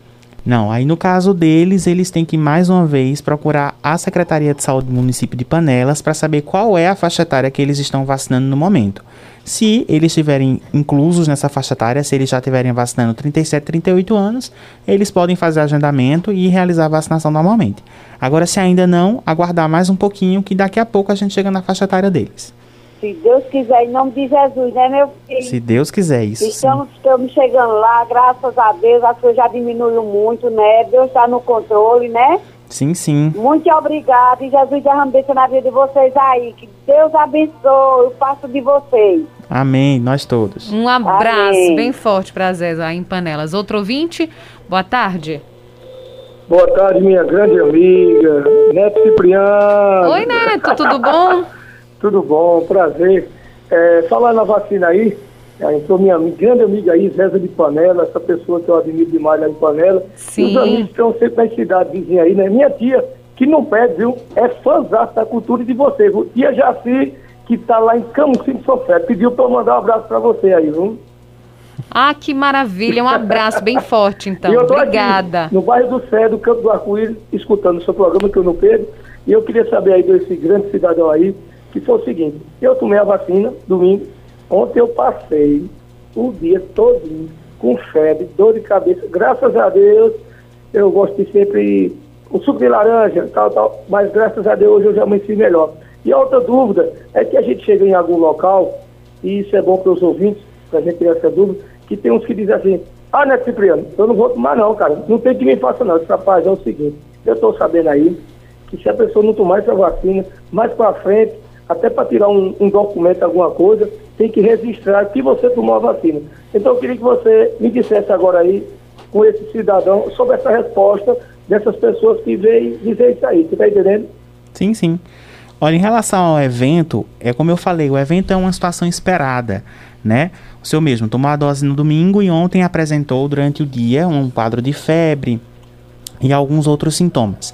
Não, aí no caso deles, eles têm que mais uma vez procurar a Secretaria de Saúde do município de Panelas para saber qual é a faixa etária que eles estão vacinando no momento. Se eles estiverem inclusos nessa faixa etária, se eles já estiverem vacinando 37, 38 anos, eles podem fazer agendamento e realizar a vacinação normalmente. Agora, se ainda não, aguardar mais um pouquinho que daqui a pouco a gente chega na faixa etária deles. Se Deus quiser, em nome de Jesus, né, meu filho? Se Deus quiser isso. sim. Estamos, estamos chegando lá, graças a Deus, as coisas já diminuiu muito, né? Deus está no controle, né? Sim, sim. Muito obrigada e Jesus derrame bênção na vida de vocês aí. Que Deus abençoe o passo de vocês. Amém, nós todos. Um abraço Amém. bem forte para a Zézia em Panelas. Outro ouvinte, boa tarde. Boa tarde, minha grande amiga, Neto Cipriano. Oi, Neto, tudo bom? Tudo bom, prazer. É, falar na vacina aí, entrou minha grande amiga aí, Zézia de Panela, essa pessoa que eu admiro demais lá em Panela. Sim. Os amigos estão sempre nas cidades vizinhas aí, né? Minha tia, que não pede, viu? É fãzaça da cultura de você, viu? Tia Jaci, que tá lá em Camusim Sofé, pediu pra eu mandar um abraço pra você aí, viu? Ah, que maravilha. Um abraço bem forte, então. Obrigada. Aqui, no bairro do Cé, do Campo do Arco-Íris, escutando o seu programa que eu não perco. E eu queria saber aí desse grande cidadão aí, que foi o seguinte, eu tomei a vacina domingo, ontem eu passei o dia todinho com febre, dor de cabeça. Graças a Deus, eu gosto de sempre um suco de laranja, tal, tal, mas graças a Deus hoje eu já amanheci melhor. E a outra dúvida é que a gente chega em algum local, e isso é bom para os ouvintes, para a gente ter essa dúvida, que tem uns que dizem assim, ah, Neto Cipriano, eu não vou tomar não, cara, não tem que me faça não. Eu disse, rapaz, é o seguinte, eu estou sabendo aí que se a pessoa não tomar essa vacina, mais para frente, até para tirar um, um documento, alguma coisa, tem que registrar que você tomou a vacina. Então eu queria que você me dissesse agora aí, com esse cidadão, sobre essa resposta dessas pessoas que veem dizer isso aí, você está entendendo? Sim, sim. Olha, em relação ao evento, é como eu falei, o evento é uma situação esperada, né? O senhor mesmo tomou a dose no domingo e ontem apresentou durante o dia um quadro de febre e alguns outros sintomas.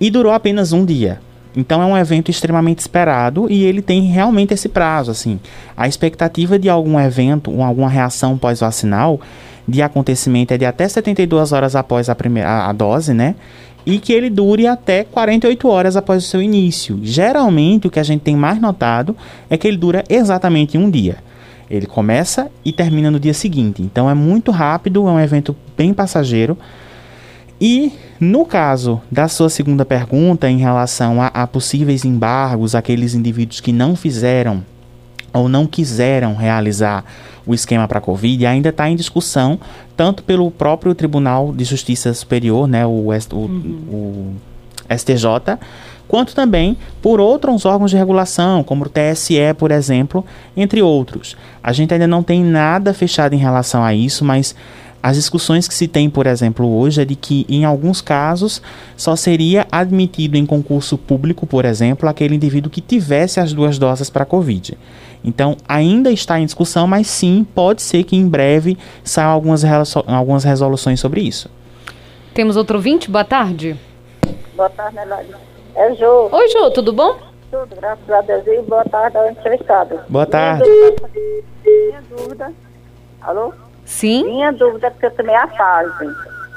E durou apenas um dia. Então é um evento extremamente esperado e ele tem realmente esse prazo, assim. A expectativa de algum evento, alguma reação pós-vacinal de acontecimento é de até 72 horas após a primeira a dose, né? E que ele dure até 48 horas após o seu início. Geralmente o que a gente tem mais notado é que ele dura exatamente um dia. Ele começa e termina no dia seguinte. Então é muito rápido, é um evento bem passageiro. E no caso da sua segunda pergunta, em relação a, a possíveis embargos, aqueles indivíduos que não fizeram ou não quiseram realizar o esquema para a Covid, ainda está em discussão, tanto pelo próprio Tribunal de Justiça Superior, né, o, o- o STJ, quanto também por outros órgãos de regulação, como o TSE, por exemplo, entre outros. A gente ainda não tem nada fechado em relação a isso, mas as discussões que se tem, por exemplo, hoje é de que, em alguns casos, só seria admitido em concurso público, por exemplo, aquele indivíduo que tivesse as duas doses para a Covid. Então, ainda está em discussão, mas sim, pode ser que em breve saiam algumas, algumas resoluções sobre isso. Temos outro ouvinte? Boa tarde. Boa tarde, Nelly. É Jô. Oi, Jô, tudo bom? Tudo, graças a Deus. E boa tarde ao entrevistado. Boa tarde. Minha dúvida. Alô? Sim? Minha dúvida é porque eu tomei a fase.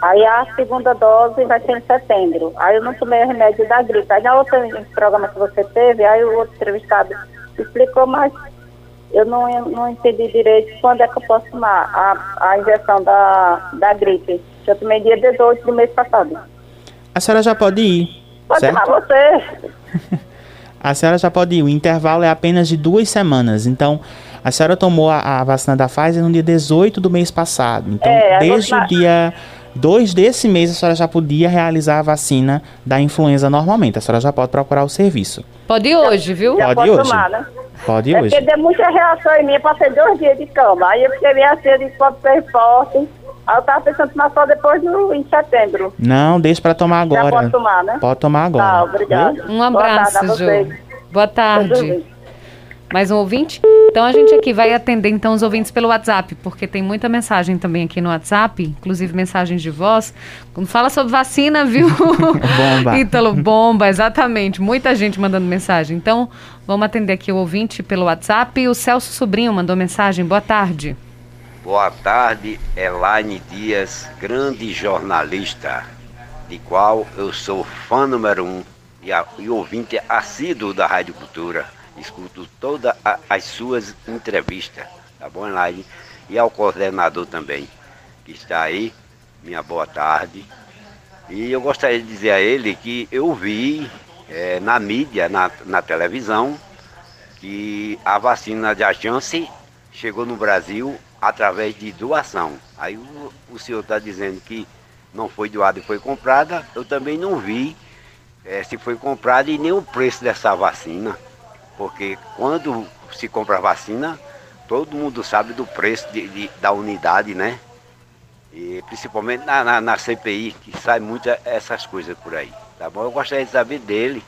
Aí a segunda dose vai ser em setembro. Aí eu não tomei o remédio da gripe. Aí na outra programa que você teve, aí o outro entrevistado explicou, mas eu não, não entendi direito quando é que eu posso tomar a, a injeção da, da gripe. Eu tomei dia 18 do mês passado. A senhora já pode ir, Pode certo? tomar você. A senhora já pode ir. O intervalo é apenas de duas semanas. Então, a senhora tomou a, a vacina da Pfizer no dia 18 do mês passado. Então, É, desde o dia 2 desse mês, a senhora já podia realizar a vacina da influenza normalmente. A senhora já pode procurar o serviço. Pode ir hoje, viu? Já Pode pode hoje. tomar, né? Pode ir é hoje. porque deu muita reação em mim, eu passei dois dias de cama. Aí eu fiquei meio assim, eu disse, pode ser forte. Aí eu tava pensando em tomar só depois do, em setembro. Não, deixa pra tomar agora. Já pode tomar, né? Pode tomar agora. Tá, obrigada. Um Boa abraço, tarde a Jô. vocês. Boa tarde. Mais um ouvinte? Então a gente aqui vai atender então os ouvintes pelo WhatsApp, porque tem muita mensagem também aqui no WhatsApp, inclusive mensagens de voz. Quando fala sobre vacina, viu? Bomba. Ítalo, bomba, exatamente. Muita gente mandando mensagem. Então, vamos atender aqui o ouvinte pelo WhatsApp. O Celso Sobrinho mandou mensagem. Boa tarde. Boa tarde, Elaine Dias, grande jornalista, de qual eu sou fã número um e, a- e ouvinte assíduo da Rádio Cultura. Escuto todas as suas entrevistas, tá bom, Elaine? E ao coordenador também, que está aí, minha boa tarde. E eu gostaria de dizer a ele que eu vi eh, na mídia, na, na televisão, que a vacina da Janssen chegou no Brasil através de doação. Aí o, o senhor está dizendo que não foi doada e foi comprada, eu também não vi é, se foi comprada e nem o preço dessa vacina. Porque quando se compra a vacina, todo mundo sabe do preço de, de, da unidade, né? E principalmente na, na, na, CPI, que sai muito essas coisas por aí. Tá bom? Eu gostaria de saber dele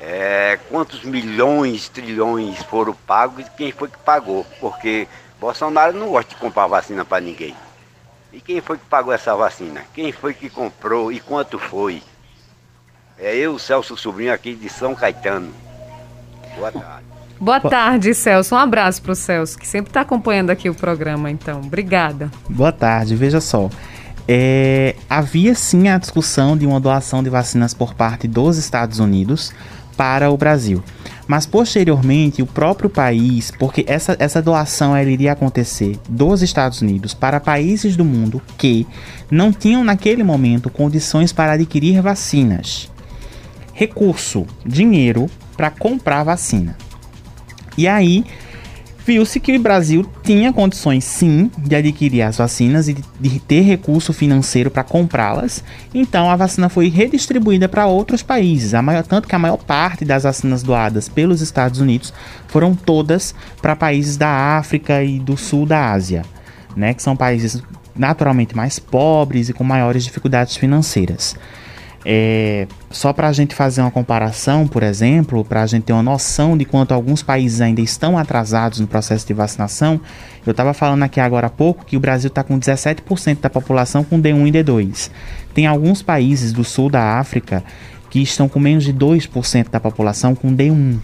é, quantos milhões, trilhões foram pagos e quem foi que pagou. Porque Bolsonaro não gosta de comprar vacina para ninguém. E quem foi que pagou essa vacina? Quem foi que comprou e quanto foi? É eu, Celso Sobrinho, aqui de São Caetano. Boa tarde. Boa tarde, Celso. Um abraço para o Celso, que sempre está acompanhando aqui o programa, então. Obrigada. Boa tarde. Veja só. É, havia sim a discussão de uma doação de vacinas por parte dos Estados Unidos para o Brasil. Mas posteriormente, o próprio país, porque essa, essa doação ela iria acontecer dos Estados Unidos para países do mundo que não tinham naquele momento condições para adquirir vacinas. Recurso, dinheiro para comprar vacina. E aí viu-se que o Brasil tinha condições sim de adquirir as vacinas e de ter recurso financeiro para comprá-las. Então a vacina foi redistribuída para outros países. Maior, tanto que a maior parte das vacinas doadas pelos Estados Unidos foram todas para países da África e do sul da Ásia, né, que são países naturalmente mais pobres e com maiores dificuldades financeiras. É, só para a gente fazer uma comparação, por exemplo, para a gente ter uma noção de quanto alguns países ainda estão atrasados no processo de vacinação, eu estava falando aqui agora há pouco que o Brasil está com 17% da população com D1 e D2. Tem alguns países do sul da África que estão com menos de 2% da população com D1.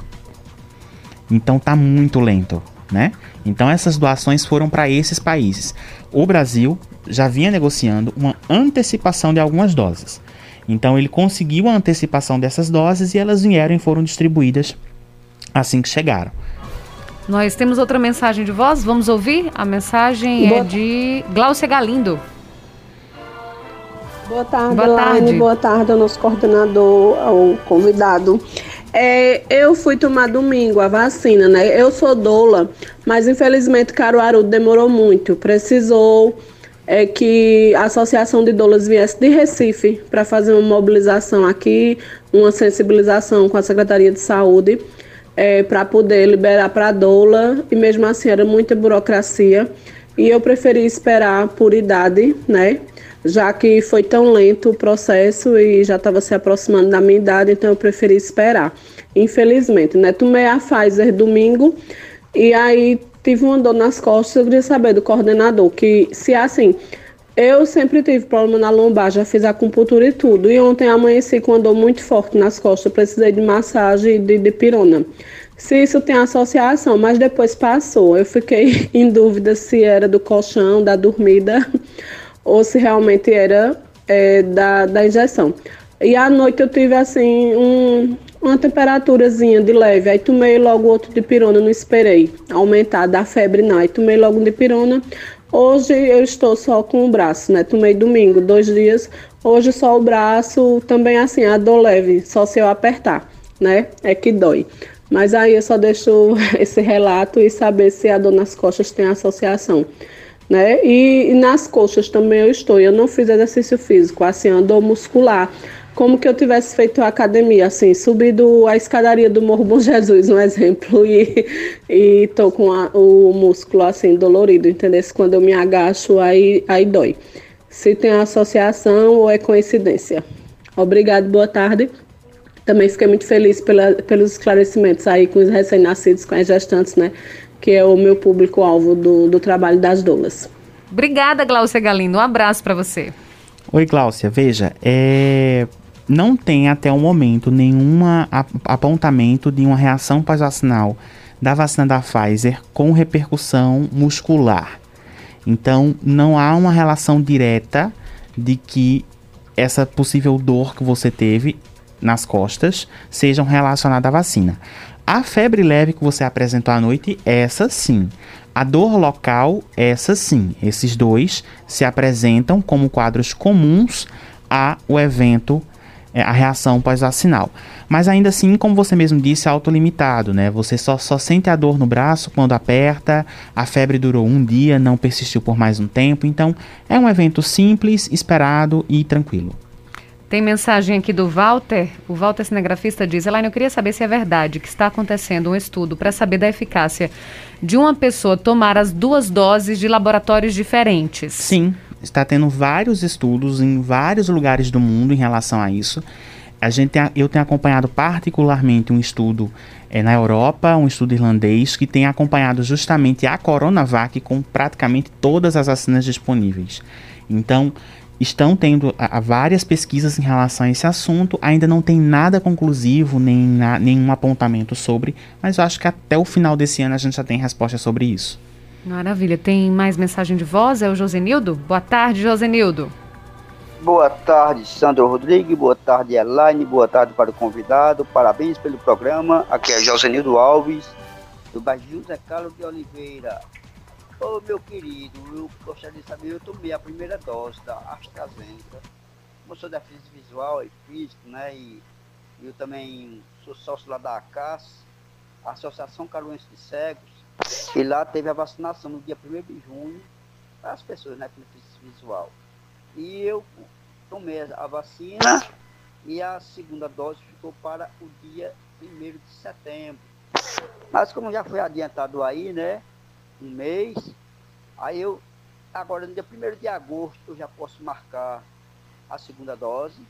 Então está muito lento, né? Então essas doações foram para esses países. O Brasil já vinha negociando uma antecipação de algumas doses. Então ele conseguiu a antecipação dessas doses e elas vieram e foram distribuídas assim que chegaram. Nós temos outra mensagem de voz, vamos ouvir? A mensagem é Boa... é de Glaucia Galindo. Boa tarde, boa Laine. Tarde. Boa tarde ao nosso coordenador, ao convidado. É, eu fui tomar domingo a vacina, né? Eu sou doula, mas infelizmente Caruaru demorou muito. Precisou é que a Associação de Doulas viesse de Recife para fazer uma mobilização aqui, uma sensibilização com a Secretaria de Saúde, é, para poder liberar para a doula, e mesmo assim era muita burocracia, e eu preferi esperar por idade, né? Já que foi tão lento o processo e já estava se aproximando da minha idade, então eu preferi esperar. Infelizmente, né? Tomei a Pfizer domingo e aí tive uma dor nas costas, eu queria saber do coordenador que se é assim, eu sempre tive problema na lombar, já fiz acupuntura e tudo. E ontem amanheci com uma dor muito forte nas costas, precisei de massagem de, de pirona. Se isso tem associação, mas depois passou. Eu fiquei em dúvida se era do colchão, da dormida, ou se realmente era é, da, da injeção. E à noite eu tive assim um, uma temperaturazinha de leve. Aí tomei logo outro de pirona, não esperei aumentar da febre, não. Aí tomei logo um de pirona. Hoje eu estou só com o braço, né? Tomei domingo, dois dias. Hoje só o braço, também assim, a dor leve, só se eu apertar, né? É que dói. Mas aí eu só deixo esse relato e saber se a dor nas costas tem associação. Né? E, e nas coxas também eu estou. Eu não fiz exercício físico, assim, a dor muscular como que eu tivesse feito a academia, assim, subido a escadaria do Morro Bom Jesus, um exemplo, e, e tô com a, o músculo, assim, dolorido, entendeu? Quando eu me agacho, aí, aí dói. Se tem associação ou é coincidência. Obrigado, boa tarde. Também fiquei muito feliz pela, pelos esclarecimentos aí com os recém-nascidos, com as gestantes, né? Que é o meu público-alvo do, do trabalho das doulas. Obrigada, Glaucia Galindo. Um abraço para você. Oi, Glaucia. Veja, é, não tem até o momento nenhum apontamento de uma reação pós-vacinal da vacina da Pfizer com repercussão muscular. Então, não há uma relação direta de que essa possível dor que você teve nas costas sejam relacionada à vacina. A febre leve que você apresentou à noite, essa sim. A dor local, essa sim. Esses dois se apresentam como quadros comuns ao evento a reação pós-vacinal. Mas ainda assim, como você mesmo disse, é autolimitado, né? Você só, só sente a dor no braço quando aperta, a febre durou um dia, não persistiu por mais um tempo, então é um evento simples, esperado e tranquilo. Tem mensagem aqui do Walter. O Walter cinegrafista diz: Elaine, eu queria saber se é verdade que está acontecendo um estudo para saber da eficácia de uma pessoa tomar as duas doses de laboratórios diferentes. Sim, está tendo vários estudos em vários lugares do mundo em relação a isso. A gente tem, eu tenho acompanhado particularmente um estudo é, na Europa, um estudo irlandês, que tem acompanhado justamente a Coronavac com praticamente todas as vacinas disponíveis. Então, estão tendo a, a várias pesquisas em relação a esse assunto, ainda não tem nada conclusivo, nem na, nenhum apontamento sobre, mas eu acho que até o final desse ano a gente já tem resposta sobre isso. Maravilha. Tem mais mensagem de voz? É o Josenildo? Boa tarde, Josenildo. Boa tarde, Sandro Rodrigues. Boa tarde, Elaine. Boa tarde para o convidado. Parabéns pelo programa. Aqui é Josenildo Alves, do bairro José Carlos de Oliveira. Ô meu querido, eu gostaria de saber, eu tomei a primeira dose da AstraZeneca. Eu sou deficiente visual e físico, né? E eu também sou sócio lá da ACAS, Associação Caruense de Cegos. E lá teve a vacinação no dia 1 de junho para as pessoas, né, com deficiência visual. E eu tomei a vacina e a segunda dose ficou para o dia 1 de setembro. Mas como já foi adiantado aí, né? um mês. Aí eu, agora no dia 1 de agosto, eu já posso marcar a segunda dose.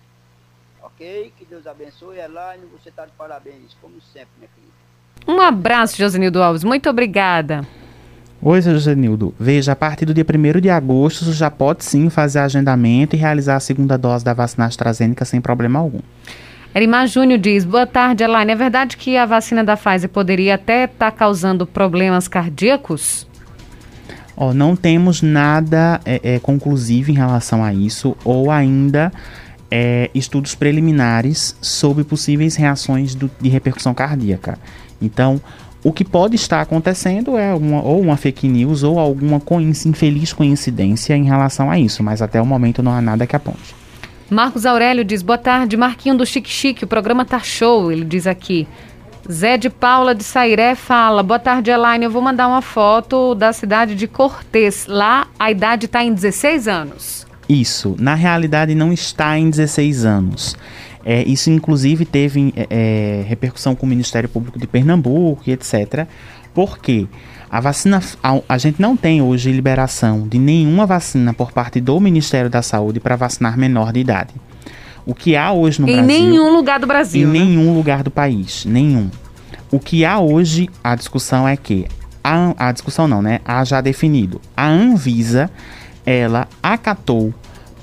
Ok? Que Deus abençoe. Elaine, você está de parabéns, como sempre, minha querida. Um abraço, Josenildo Alves. Muito obrigada. Oi, Josenildo. Veja, a partir do dia 1 de agosto, você já pode sim fazer agendamento e realizar a segunda dose da vacina AstraZeneca sem problema algum. Erimar Júnior diz: Boa tarde, Elaine. É verdade que a vacina da Pfizer poderia até estar tá causando problemas cardíacos? Oh, não temos nada é, é, conclusivo em relação a isso, ou ainda é, estudos preliminares sobre possíveis reações do, de repercussão cardíaca. Então, o que pode estar acontecendo é uma, ou uma fake news ou alguma infeliz coincidência em relação a isso, mas até o momento não há nada que aponte. Marcos Aurélio diz: Boa tarde, Marquinho do Chique Chique, o programa tá show. Ele diz aqui. Zé de Paula de Sairé fala: Boa tarde, Elaine. Eu vou mandar uma foto da cidade de Cortês. Lá a idade está em 16 anos. Isso. Na realidade, não está em 16 anos. É, isso, inclusive, teve é, é repercussão com o Ministério Público de Pernambuco e etc. Porque a vacina, a, a, gente não tem hoje liberação de nenhuma vacina por parte do Ministério da Saúde para vacinar menor de idade. O que há hoje no em Brasil. Em nenhum lugar do Brasil. Em né? nenhum lugar do país. Nenhum. O que há hoje, a discussão é que. A, a discussão não, né? Há já definido. A Anvisa, ela acatou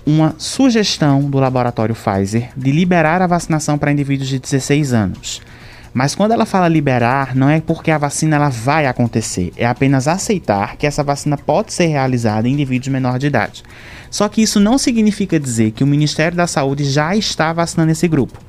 uma sugestão do laboratório Pfizer de liberar a vacinação para indivíduos de 16 anos. Mas quando ela fala liberar, não é porque a vacina ela vai acontecer, é apenas aceitar que essa vacina pode ser realizada em indivíduos menores de idade. Só que isso não significa dizer que o Ministério da Saúde já está vacinando esse grupo.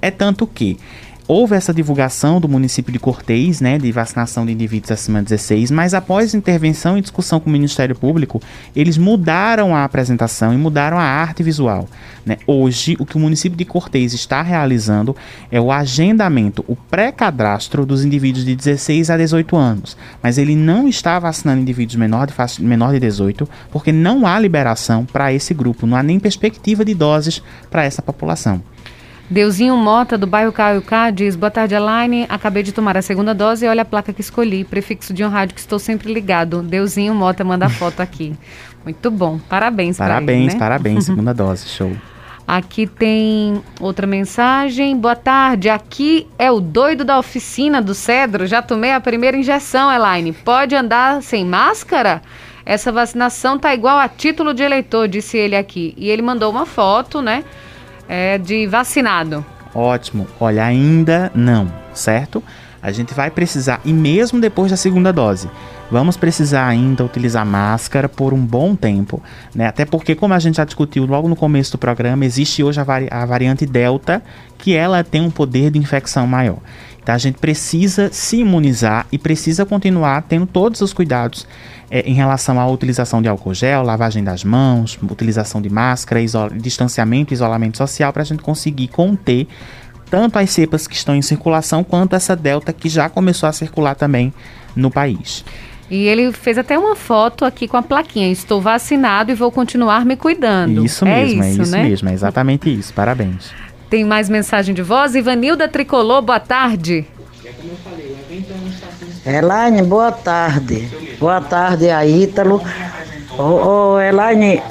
É tanto que houve essa divulgação do município de Cortês, né, de vacinação de indivíduos acima de 16, mas após intervenção e discussão com o Ministério Público, eles mudaram a apresentação e mudaram a arte visual. Né? Hoje, o que o município de Cortês está realizando é o agendamento, o pré-cadastro dos indivíduos de 16 a 18 anos, mas ele não está vacinando indivíduos menor de, menor de 18, porque não há liberação para esse grupo, não há nem perspectiva de doses para essa população. Deusinho Mota, do bairro Caiucá, diz: Boa tarde, Elaine. Acabei de tomar a segunda dose e olha a placa que escolhi. Prefixo de um rádio que estou sempre ligado. Deusinho Mota manda foto aqui. Muito bom. Parabéns, Parabéns, ele, né? parabéns. Segunda dose, show. Aqui tem outra mensagem. Boa tarde. Aqui é o doido da oficina do Cedro. Já tomei a primeira injeção, Elaine. Pode andar sem máscara? Essa vacinação tá igual a título de eleitor, disse ele aqui. E ele mandou uma foto, né? É, de vacinado. Ótimo. Olha, ainda não, certo? A gente vai precisar, e mesmo depois da segunda dose, vamos precisar ainda utilizar máscara por um bom tempo, né? Até porque, como a gente já discutiu logo no começo do programa, existe hoje a, vari a variante Delta, que ela tem um poder de infecção maior. Tá? A gente precisa se imunizar e precisa continuar tendo todos os cuidados é, em relação à utilização de álcool gel, lavagem das mãos, utilização de máscara, distanciamento isolamento social para a gente conseguir conter tanto as cepas que estão em circulação quanto essa delta que já começou a circular também no país. E ele fez até uma foto aqui com a plaquinha: Estou vacinado e vou continuar me cuidando. Isso é mesmo, é isso, é isso né? mesmo, é exatamente isso. Parabéns. Tem mais mensagem de voz? Ivanilda Tricolor, boa tarde. Elaine, boa tarde. Boa tarde a Ítalo. Ô, ô Elaine,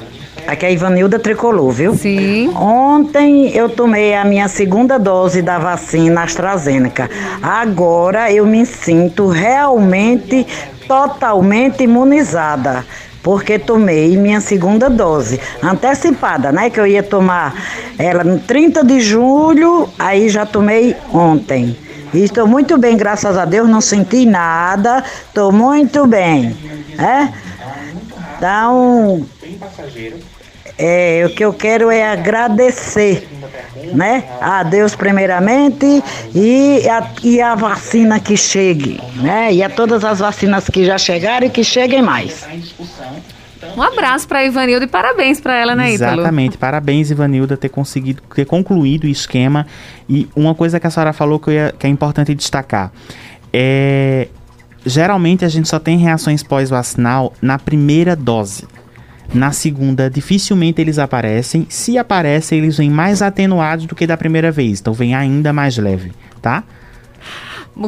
aqui é a Ivanilda Tricolor, viu? Sim. Ontem eu tomei a minha segunda dose da vacina AstraZeneca. Agora eu me sinto realmente totalmente imunizada porque tomei minha segunda dose antecipada, né? Que eu ia tomar ela no 30 de julho, aí já tomei ontem. Estou muito bem, graças a Deus, não senti nada, estou muito bem. É? Então, é, o que eu quero é agradecer né? A Deus primeiramente e a, e a vacina que chegue, né? E a todas as vacinas que já chegaram e que cheguem mais. Um abraço para Ivanilda e parabéns para ela, né, Ítalo? Exatamente, parabéns, Ivanilda, ter conseguido, ter concluído o esquema. E uma coisa que a senhora falou que, ia, que é importante destacar é. Geralmente a gente só tem reações pós-vacinal na primeira dose. Na segunda, dificilmente eles aparecem. Se aparecem, eles vêm mais atenuados do que da primeira vez. Então vem ainda mais leve, tá?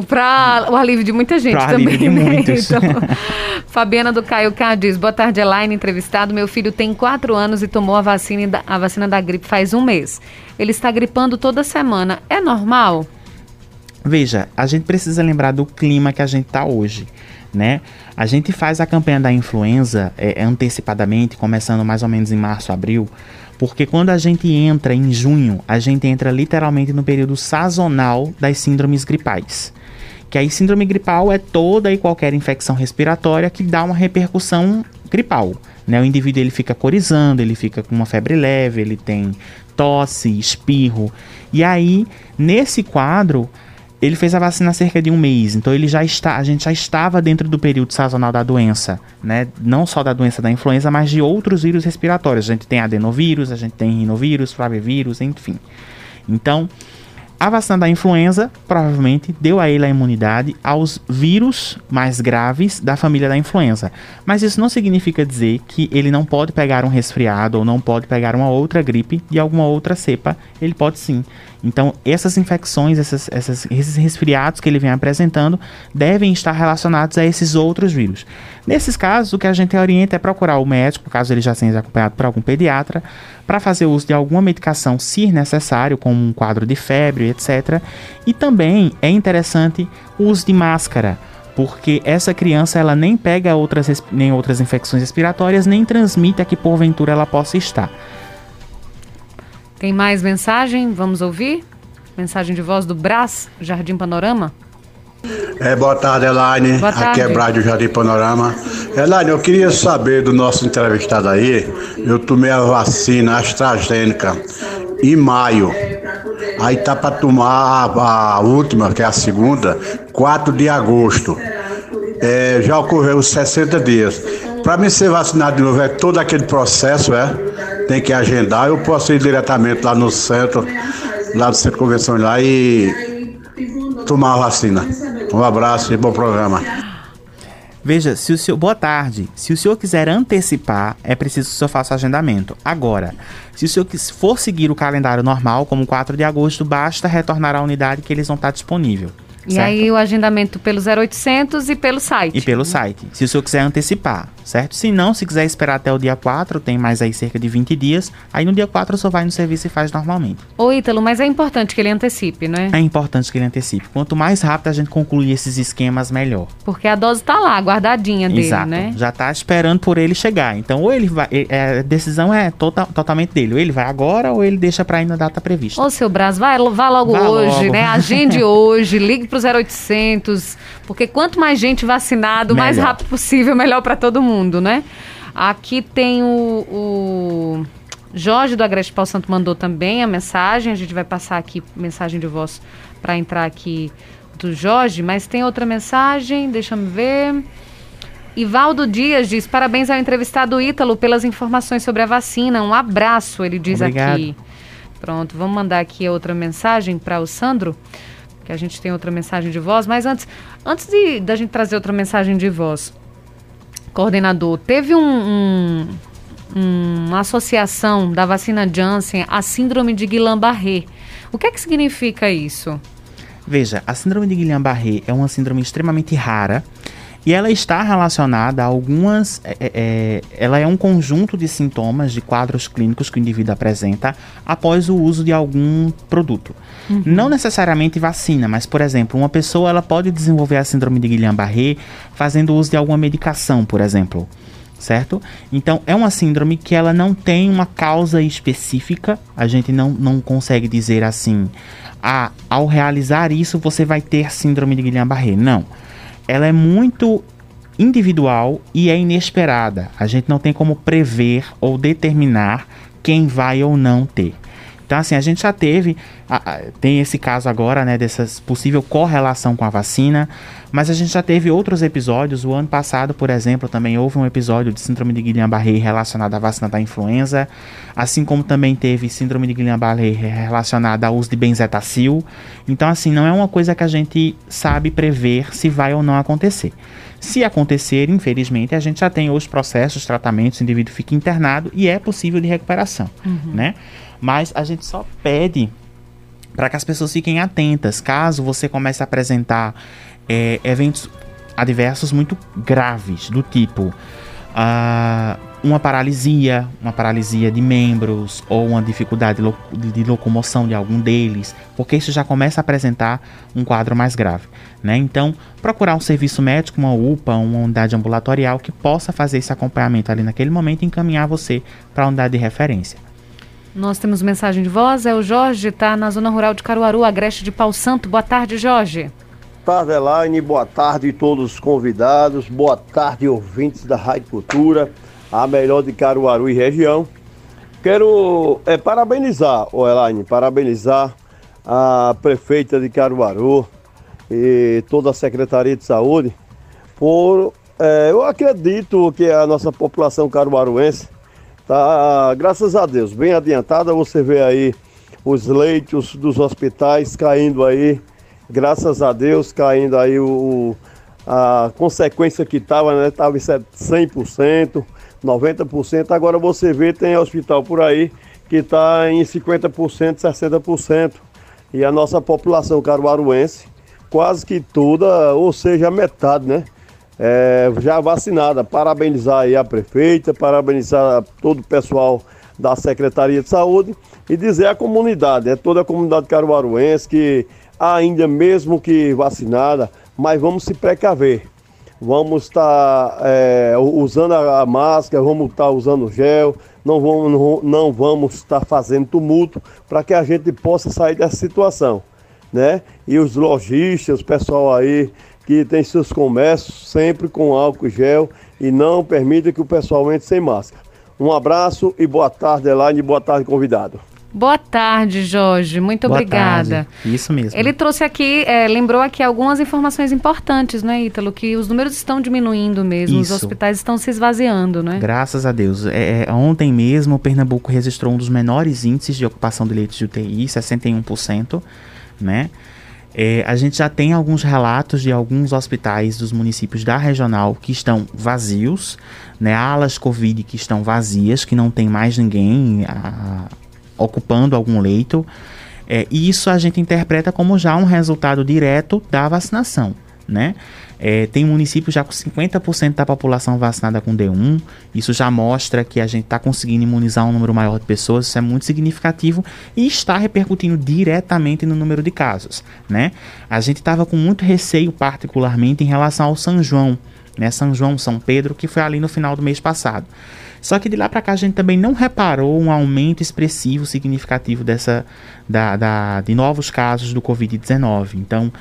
Para o alívio de muita gente pra também. De né? muitos. Então, Fabiana do Caio K diz: Boa tarde, Elaine, entrevistado. Meu filho tem quatro anos e tomou a vacina, a vacina da gripe faz um mês. Ele está gripando toda semana. É normal? Veja, a gente precisa lembrar do clima que a gente está hoje né? A gente faz a campanha da influenza é, antecipadamente, começando mais ou menos em março, abril, porque quando a gente entra em junho, a gente entra literalmente no período sazonal das síndromes gripais. Que aí síndrome gripal é toda e qualquer infecção respiratória que dá uma repercussão gripal. Né? O indivíduo ele fica corizando, ele fica com uma febre leve, ele tem tosse, espirro. E aí, nesse quadro, ele fez a vacina há cerca de um mês, então ele já está, a gente já estava dentro do período sazonal da doença, né? Não só da doença da influenza, mas de outros vírus respiratórios. A gente tem adenovírus, a gente tem rinovírus, flavivírus, enfim. Então, a vacina da influenza provavelmente deu a ele a imunidade aos vírus mais graves da família da influenza. Mas isso não significa dizer que ele não pode pegar um resfriado ou não pode pegar uma outra gripe de alguma outra cepa. Ele pode sim. Então, essas infecções, essas, essas, esses resfriados que ele vem apresentando devem estar relacionados a esses outros vírus. Nesses casos, o que a gente orienta é procurar o médico, caso ele já seja acompanhado por algum pediatra, para fazer uso de alguma medicação, se necessário, como um quadro de febre, etc. E também é interessante o uso de máscara, porque essa criança ela nem pega outras, nem outras infecções respiratórias, nem transmite a que porventura ela possa estar. Tem mais mensagem? Vamos ouvir? Mensagem de voz do Brás, Jardim Panorama? É, boa tarde, Elaine. Boa tarde. Aqui é Brad do Jardim Panorama. Elaine, eu queria saber do nosso entrevistado aí. Eu tomei a vacina AstraZeneca em maio. Aí tá para tomar a, a, última, que é a segunda, 4 de agosto. É, já ocorreu os 60 dias. Para mim ser vacinado de novo é todo aquele processo, é? Tem que agendar. Eu posso ir diretamente lá no centro, lá no centro de convenções lá e tomar a vacina. Um abraço e bom programa. Veja, se o senhor. Boa tarde. Se o senhor quiser antecipar, é preciso que o senhor faça o agendamento. Agora, se o senhor for seguir o calendário normal, como 4 de agosto, basta retornar à unidade que eles vão estar disponível. E certo? aí o agendamento pelo 0800 e pelo site. E pelo site, se o senhor quiser antecipar, certo? Se não, se quiser esperar até o dia 4, tem mais aí cerca de 20 dias, aí no dia 4 o senhor vai no serviço e faz normalmente. Ô Ítalo, mas é importante que ele antecipe, não é? É importante que ele antecipe. Quanto mais rápido a gente concluir esses esquemas, melhor. Porque a dose tá lá, guardadinha dele, Exato. né? Já tá esperando por ele chegar. Então, ou ele vai, é, a decisão é total, totalmente dele. Ou ele vai agora, ou ele deixa para ir na data prevista. Ô, seu Braz, vai, vá logo vá hoje, logo. né? Agende hoje, ligue pro 0800 porque quanto mais gente vacinado, melhor. mais rápido possível, melhor para todo mundo, né? Aqui tem o, o Jorge do Agreste Paulo Santo mandou também a mensagem. A gente vai passar aqui mensagem de voz para entrar aqui do Jorge, mas tem outra mensagem, deixa eu ver. Ivaldo Dias diz: parabéns ao entrevistado Ítalo pelas informações sobre a vacina. Um abraço, ele diz Obrigado. aqui. Pronto, vamos mandar aqui outra mensagem para o Sandro, que a gente tem outra mensagem de voz. Mas antes, antes de da gente trazer outra mensagem de voz, coordenador, teve um, um, uma associação da vacina Janssen à síndrome de Guillain-Barré. O que é que significa isso? Veja, a síndrome de Guillain-Barré é uma síndrome extremamente rara e ela está relacionada a algumas. É, é, é, ela é um conjunto de sintomas, de quadros clínicos que o indivíduo apresenta após o uso de algum produto. Uhum. Não necessariamente vacina, mas, por exemplo, uma pessoa ela pode desenvolver a síndrome de Guillain-Barré fazendo uso de alguma medicação, por exemplo. Certo? Então, é uma síndrome que ela não tem uma causa específica, a gente não, não consegue dizer assim, ah, ao realizar isso você vai ter síndrome de Guillain-Barré. Não ela é muito individual e é inesperada. A gente não tem como prever ou determinar quem vai ou não ter. Então, assim, a gente já teve, tem esse caso agora, né, dessa possível correlação com a vacina, mas a gente já teve outros episódios. O ano passado, por exemplo, também houve um episódio de síndrome de Guillain-Barré relacionado à vacina da influenza, assim como também teve síndrome de Guillain-Barré relacionada ao uso de benzetacil. Então, assim, não é uma coisa que a gente sabe prever se vai ou não acontecer. Se acontecer, infelizmente, a gente já tem os processos, tratamentos, o indivíduo fica internado e é possível de recuperação, uhum. né? Mas a gente só pede para que as pessoas fiquem atentas. Caso você comece a apresentar é, eventos adversos muito graves, do tipo uh, uma paralisia, uma paralisia de membros ou uma dificuldade de locomoção de algum deles, porque isso já começa a apresentar um quadro mais grave. Né? Então, procurar um serviço médico, uma UPA, uma unidade ambulatorial que possa fazer esse acompanhamento ali naquele momento e encaminhar você para a unidade de referência. Nós temos mensagem de voz, é o Jorge, está na zona rural de Caruaru, Agreste de Pau Santo. Boa tarde, Jorge. Boa tarde, Elaine. Boa tarde todos os convidados. Boa tarde, ouvintes da Rádio Cultura, a melhor de Caruaru e região. Quero é, parabenizar, oh, Elaine, parabenizar a prefeita de Caruaru e toda a Secretaria de Saúde por, é, eu acredito que a nossa população caruaruense Tá, graças a Deus, bem adiantada. Você vê aí os leitos dos hospitais caindo aí, graças a Deus, caindo aí o, a consequência que estava, né? Estava em 100%, 90%. Agora você vê, tem hospital por aí que está em 50%, 60%. E a nossa população caruaruense, quase que toda, ou seja, metade, né? É, já vacinada. Parabenizar aí a prefeita, parabenizar todo o pessoal da Secretaria de Saúde e dizer à comunidade, é toda a comunidade caruaruense que ainda mesmo que vacinada, mas vamos se precaver. Vamos estar tá, é, usando a máscara, vamos estar tá usando gel, não vamos, não, não vamos estar tá fazendo tumulto para que a gente possa sair dessa situação. Né? E os lojistas, o pessoal aí que tem seus comércios sempre com álcool gel e não permita que o pessoal entre sem máscara. Um abraço e boa tarde, Elaine, boa tarde, convidado. Boa tarde, Jorge. Muito Boa obrigada. Tarde. Isso mesmo. Ele trouxe aqui, é, lembrou aqui algumas informações importantes, né, Ítalo? Que os números estão diminuindo mesmo, Isso. os hospitais estão se esvaziando, né? Graças a Deus. É, é, ontem mesmo, Pernambuco registrou um dos menores índices de ocupação de leitos de UTI, 61%, né? É, a gente já tem alguns relatos de alguns hospitais dos municípios da regional que estão vazios, né, alas Covid que estão vazias, que não tem mais ninguém a, ocupando algum leito. É, isso a gente interpreta como já um resultado direto da vacinação, né? É, tem municípios já com 50% da população vacinada com D1. Isso já mostra que a gente está conseguindo imunizar um número maior de pessoas. Isso é muito significativo e está repercutindo diretamente no número de casos. Né? A gente estava com muito receio, particularmente em relação ao São João, né? São João, São Pedro, que foi ali no final do mês passado. Só que de lá para cá a gente também não reparou um aumento expressivo, significativo dessa da, da de novos casos do Covid-19. Então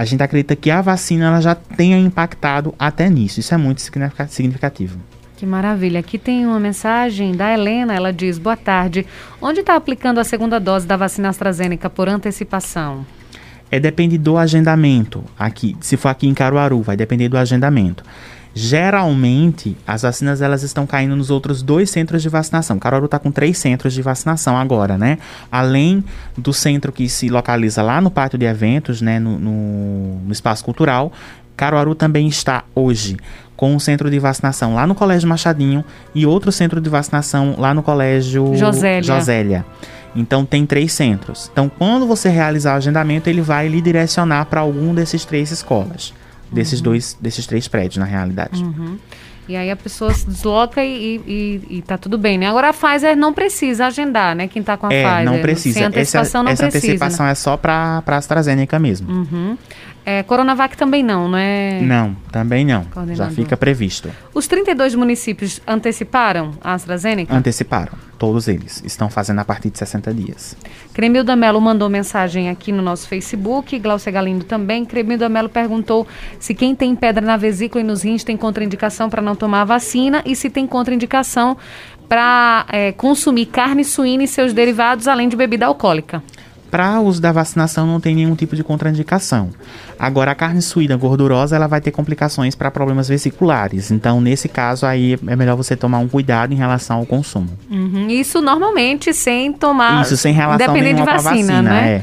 a gente acredita que a vacina ela já tenha impactado até nisso. Isso é muito significativo. Que maravilha. Aqui tem uma mensagem da Helena. Ela diz: Boa tarde. Onde está aplicando a segunda dose da vacina AstraZeneca por antecipação? É depende do agendamento. Aqui, se for aqui em Caruaru, vai depender do agendamento. Geralmente, as vacinas elas estão caindo nos outros dois centros de vacinação. Caruaru está com três centros de vacinação agora, né? Além do centro que se localiza lá no pátio de eventos, né, no, no, no espaço cultural, Caruaru também está hoje com um centro de vacinação lá no Colégio Machadinho e outro centro de vacinação lá no Colégio Josélia. Josélia. Então tem três centros. Então quando você realizar o agendamento, ele vai lhe direcionar para algum desses três escolas, desses Uhum. dois, desses três prédios na realidade. Uhum. E aí a pessoa se desloca e, e, e tá tudo bem, né? Agora a Pfizer não precisa agendar, né? Quem tá com a É, Pfizer. não precisa. Sem antecipação essa não essa precisa. antecipação né? é só para a AstraZeneca mesmo. Uhum. É, Coronavac também não, não é? Não, também não. Já fica previsto. Os 32 municípios anteciparam a AstraZeneca? Anteciparam. Todos eles estão fazendo a partir de 60 dias. Cremilda Mello mandou mensagem aqui no nosso Facebook, Glaucia Galindo também. Cremilda Mello perguntou se quem tem pedra na vesícula e nos rins tem contraindicação para não tomar a vacina e se tem contraindicação para consumir carne suína e seus derivados, além de bebida alcoólica. Para uso da vacinação não tem nenhum tipo de contraindicação. Agora a carne suína gordurosa ela vai ter complicações para problemas vesiculares. Então nesse caso aí é melhor você tomar um cuidado em relação ao consumo. Uhum, Isso normalmente sem tomar. Isso sem relação de nenhuma a vacina, vacina, né? é.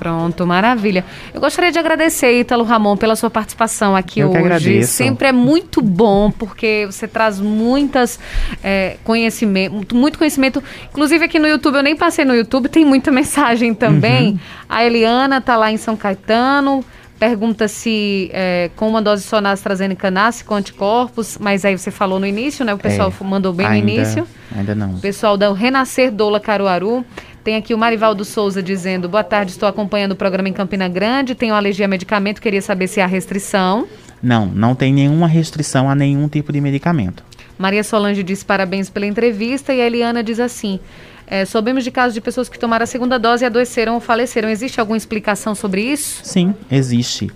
Pronto, maravilha. Eu gostaria de agradecer, Ítalo Ramon, pela sua participação aqui Eu hoje. agradeço. Sempre é muito bom, porque você traz muitas é, conhecimento, muito conhecimento. Inclusive aqui no YouTube, eu nem passei no YouTube, tem muita mensagem também. Uhum. A Eliana tá lá em São Caetano. Pergunta se é, com uma dose só na AstraZeneca nasce com anticorpos, mas aí você falou no início, né? O pessoal É, mandou bem ainda- no início. Ainda não. Pessoal da Renascer Doula Caruaru. Tem aqui o Marivaldo Souza dizendo: Boa tarde, estou acompanhando o programa em Campina Grande. Tenho alergia a medicamento, queria saber se há restrição. Não, não tem nenhuma restrição a nenhum tipo de medicamento. Maria Solange diz parabéns pela entrevista. E a Eliana diz assim: é, Soubemos de casos de pessoas que tomaram a segunda dose e adoeceram ou faleceram. Existe alguma explicação sobre isso? Sim, existe.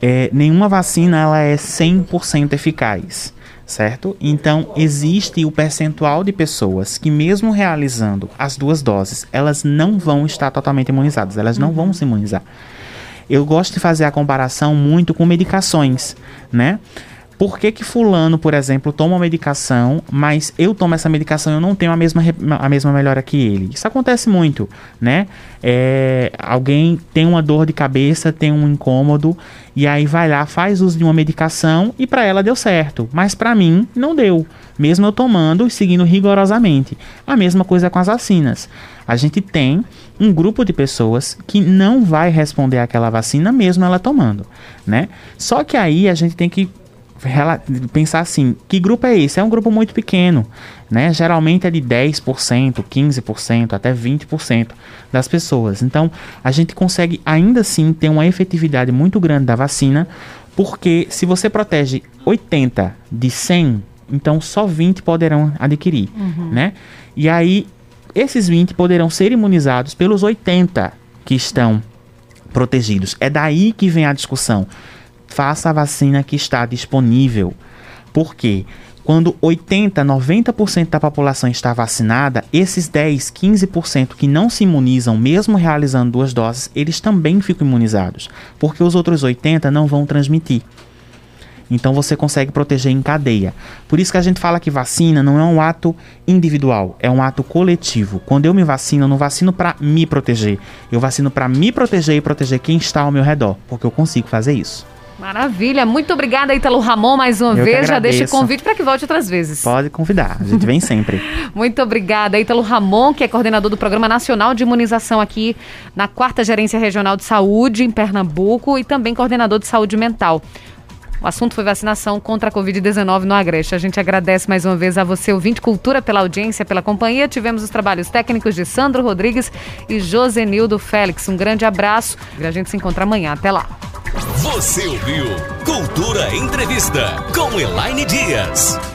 É, nenhuma vacina ela é 100% eficaz, certo? Então, existe o percentual de pessoas que mesmo realizando as duas doses, elas não vão estar totalmente imunizadas, elas não vão se imunizar. Eu gosto de fazer a comparação muito com medicações, né? Por que, que fulano, por exemplo, toma uma medicação, mas eu tomo essa medicação e eu não tenho a mesma, a mesma melhora que ele? Isso acontece muito, né? É, alguém tem uma dor de cabeça, tem um incômodo, e aí vai lá, faz uso de uma medicação e para ela deu certo, mas para mim não deu, mesmo eu tomando e seguindo rigorosamente. A mesma coisa com as vacinas. A gente tem um grupo de pessoas que não vai responder àquela vacina mesmo ela tomando, né? Só que aí a gente tem que pensar assim, que grupo é esse? É um grupo muito pequeno, né? Geralmente é de 10%, 15%, até 20% das pessoas. Então, a gente consegue ainda assim ter uma efetividade muito grande da vacina, porque se você protege 80 de 100, então só 20 poderão adquirir, Uhum. né? E aí esses 20 poderão ser imunizados pelos 80 que estão protegidos. É daí que vem a discussão. Faça a vacina que está disponível. Por quê? Quando 80, 90% da população está vacinada, esses 10, 15% que não se imunizam, mesmo realizando duas doses, eles também ficam imunizados, porque os outros 80 não vão transmitir. Então você consegue proteger em cadeia. Por isso que a gente fala que vacina não é um ato individual, é um ato coletivo. Quando eu me vacino, eu não vacino para me proteger. Eu vacino para me proteger e proteger quem está ao meu redor, porque eu consigo fazer isso. Maravilha. Muito obrigada, Ítalo Ramon, mais uma Eu vez. Já deixa o convite para que volte outras vezes. Pode convidar, a gente vem sempre. Muito obrigada, Ítalo Ramon, que é coordenador do Programa Nacional de Imunização aqui na Quarta Gerência Regional de Saúde, em Pernambuco, e também coordenador de saúde mental. O assunto foi vacinação contra a Covid-19 no Agreste. A gente agradece mais uma vez a você, ouvinte Cultura, pela audiência, pela companhia. Tivemos os trabalhos técnicos de Sandro Rodrigues e Josenildo Félix. Um grande abraço e a gente se encontra amanhã. Até lá. Você ouviu Cultura Entrevista com Elaine Dias.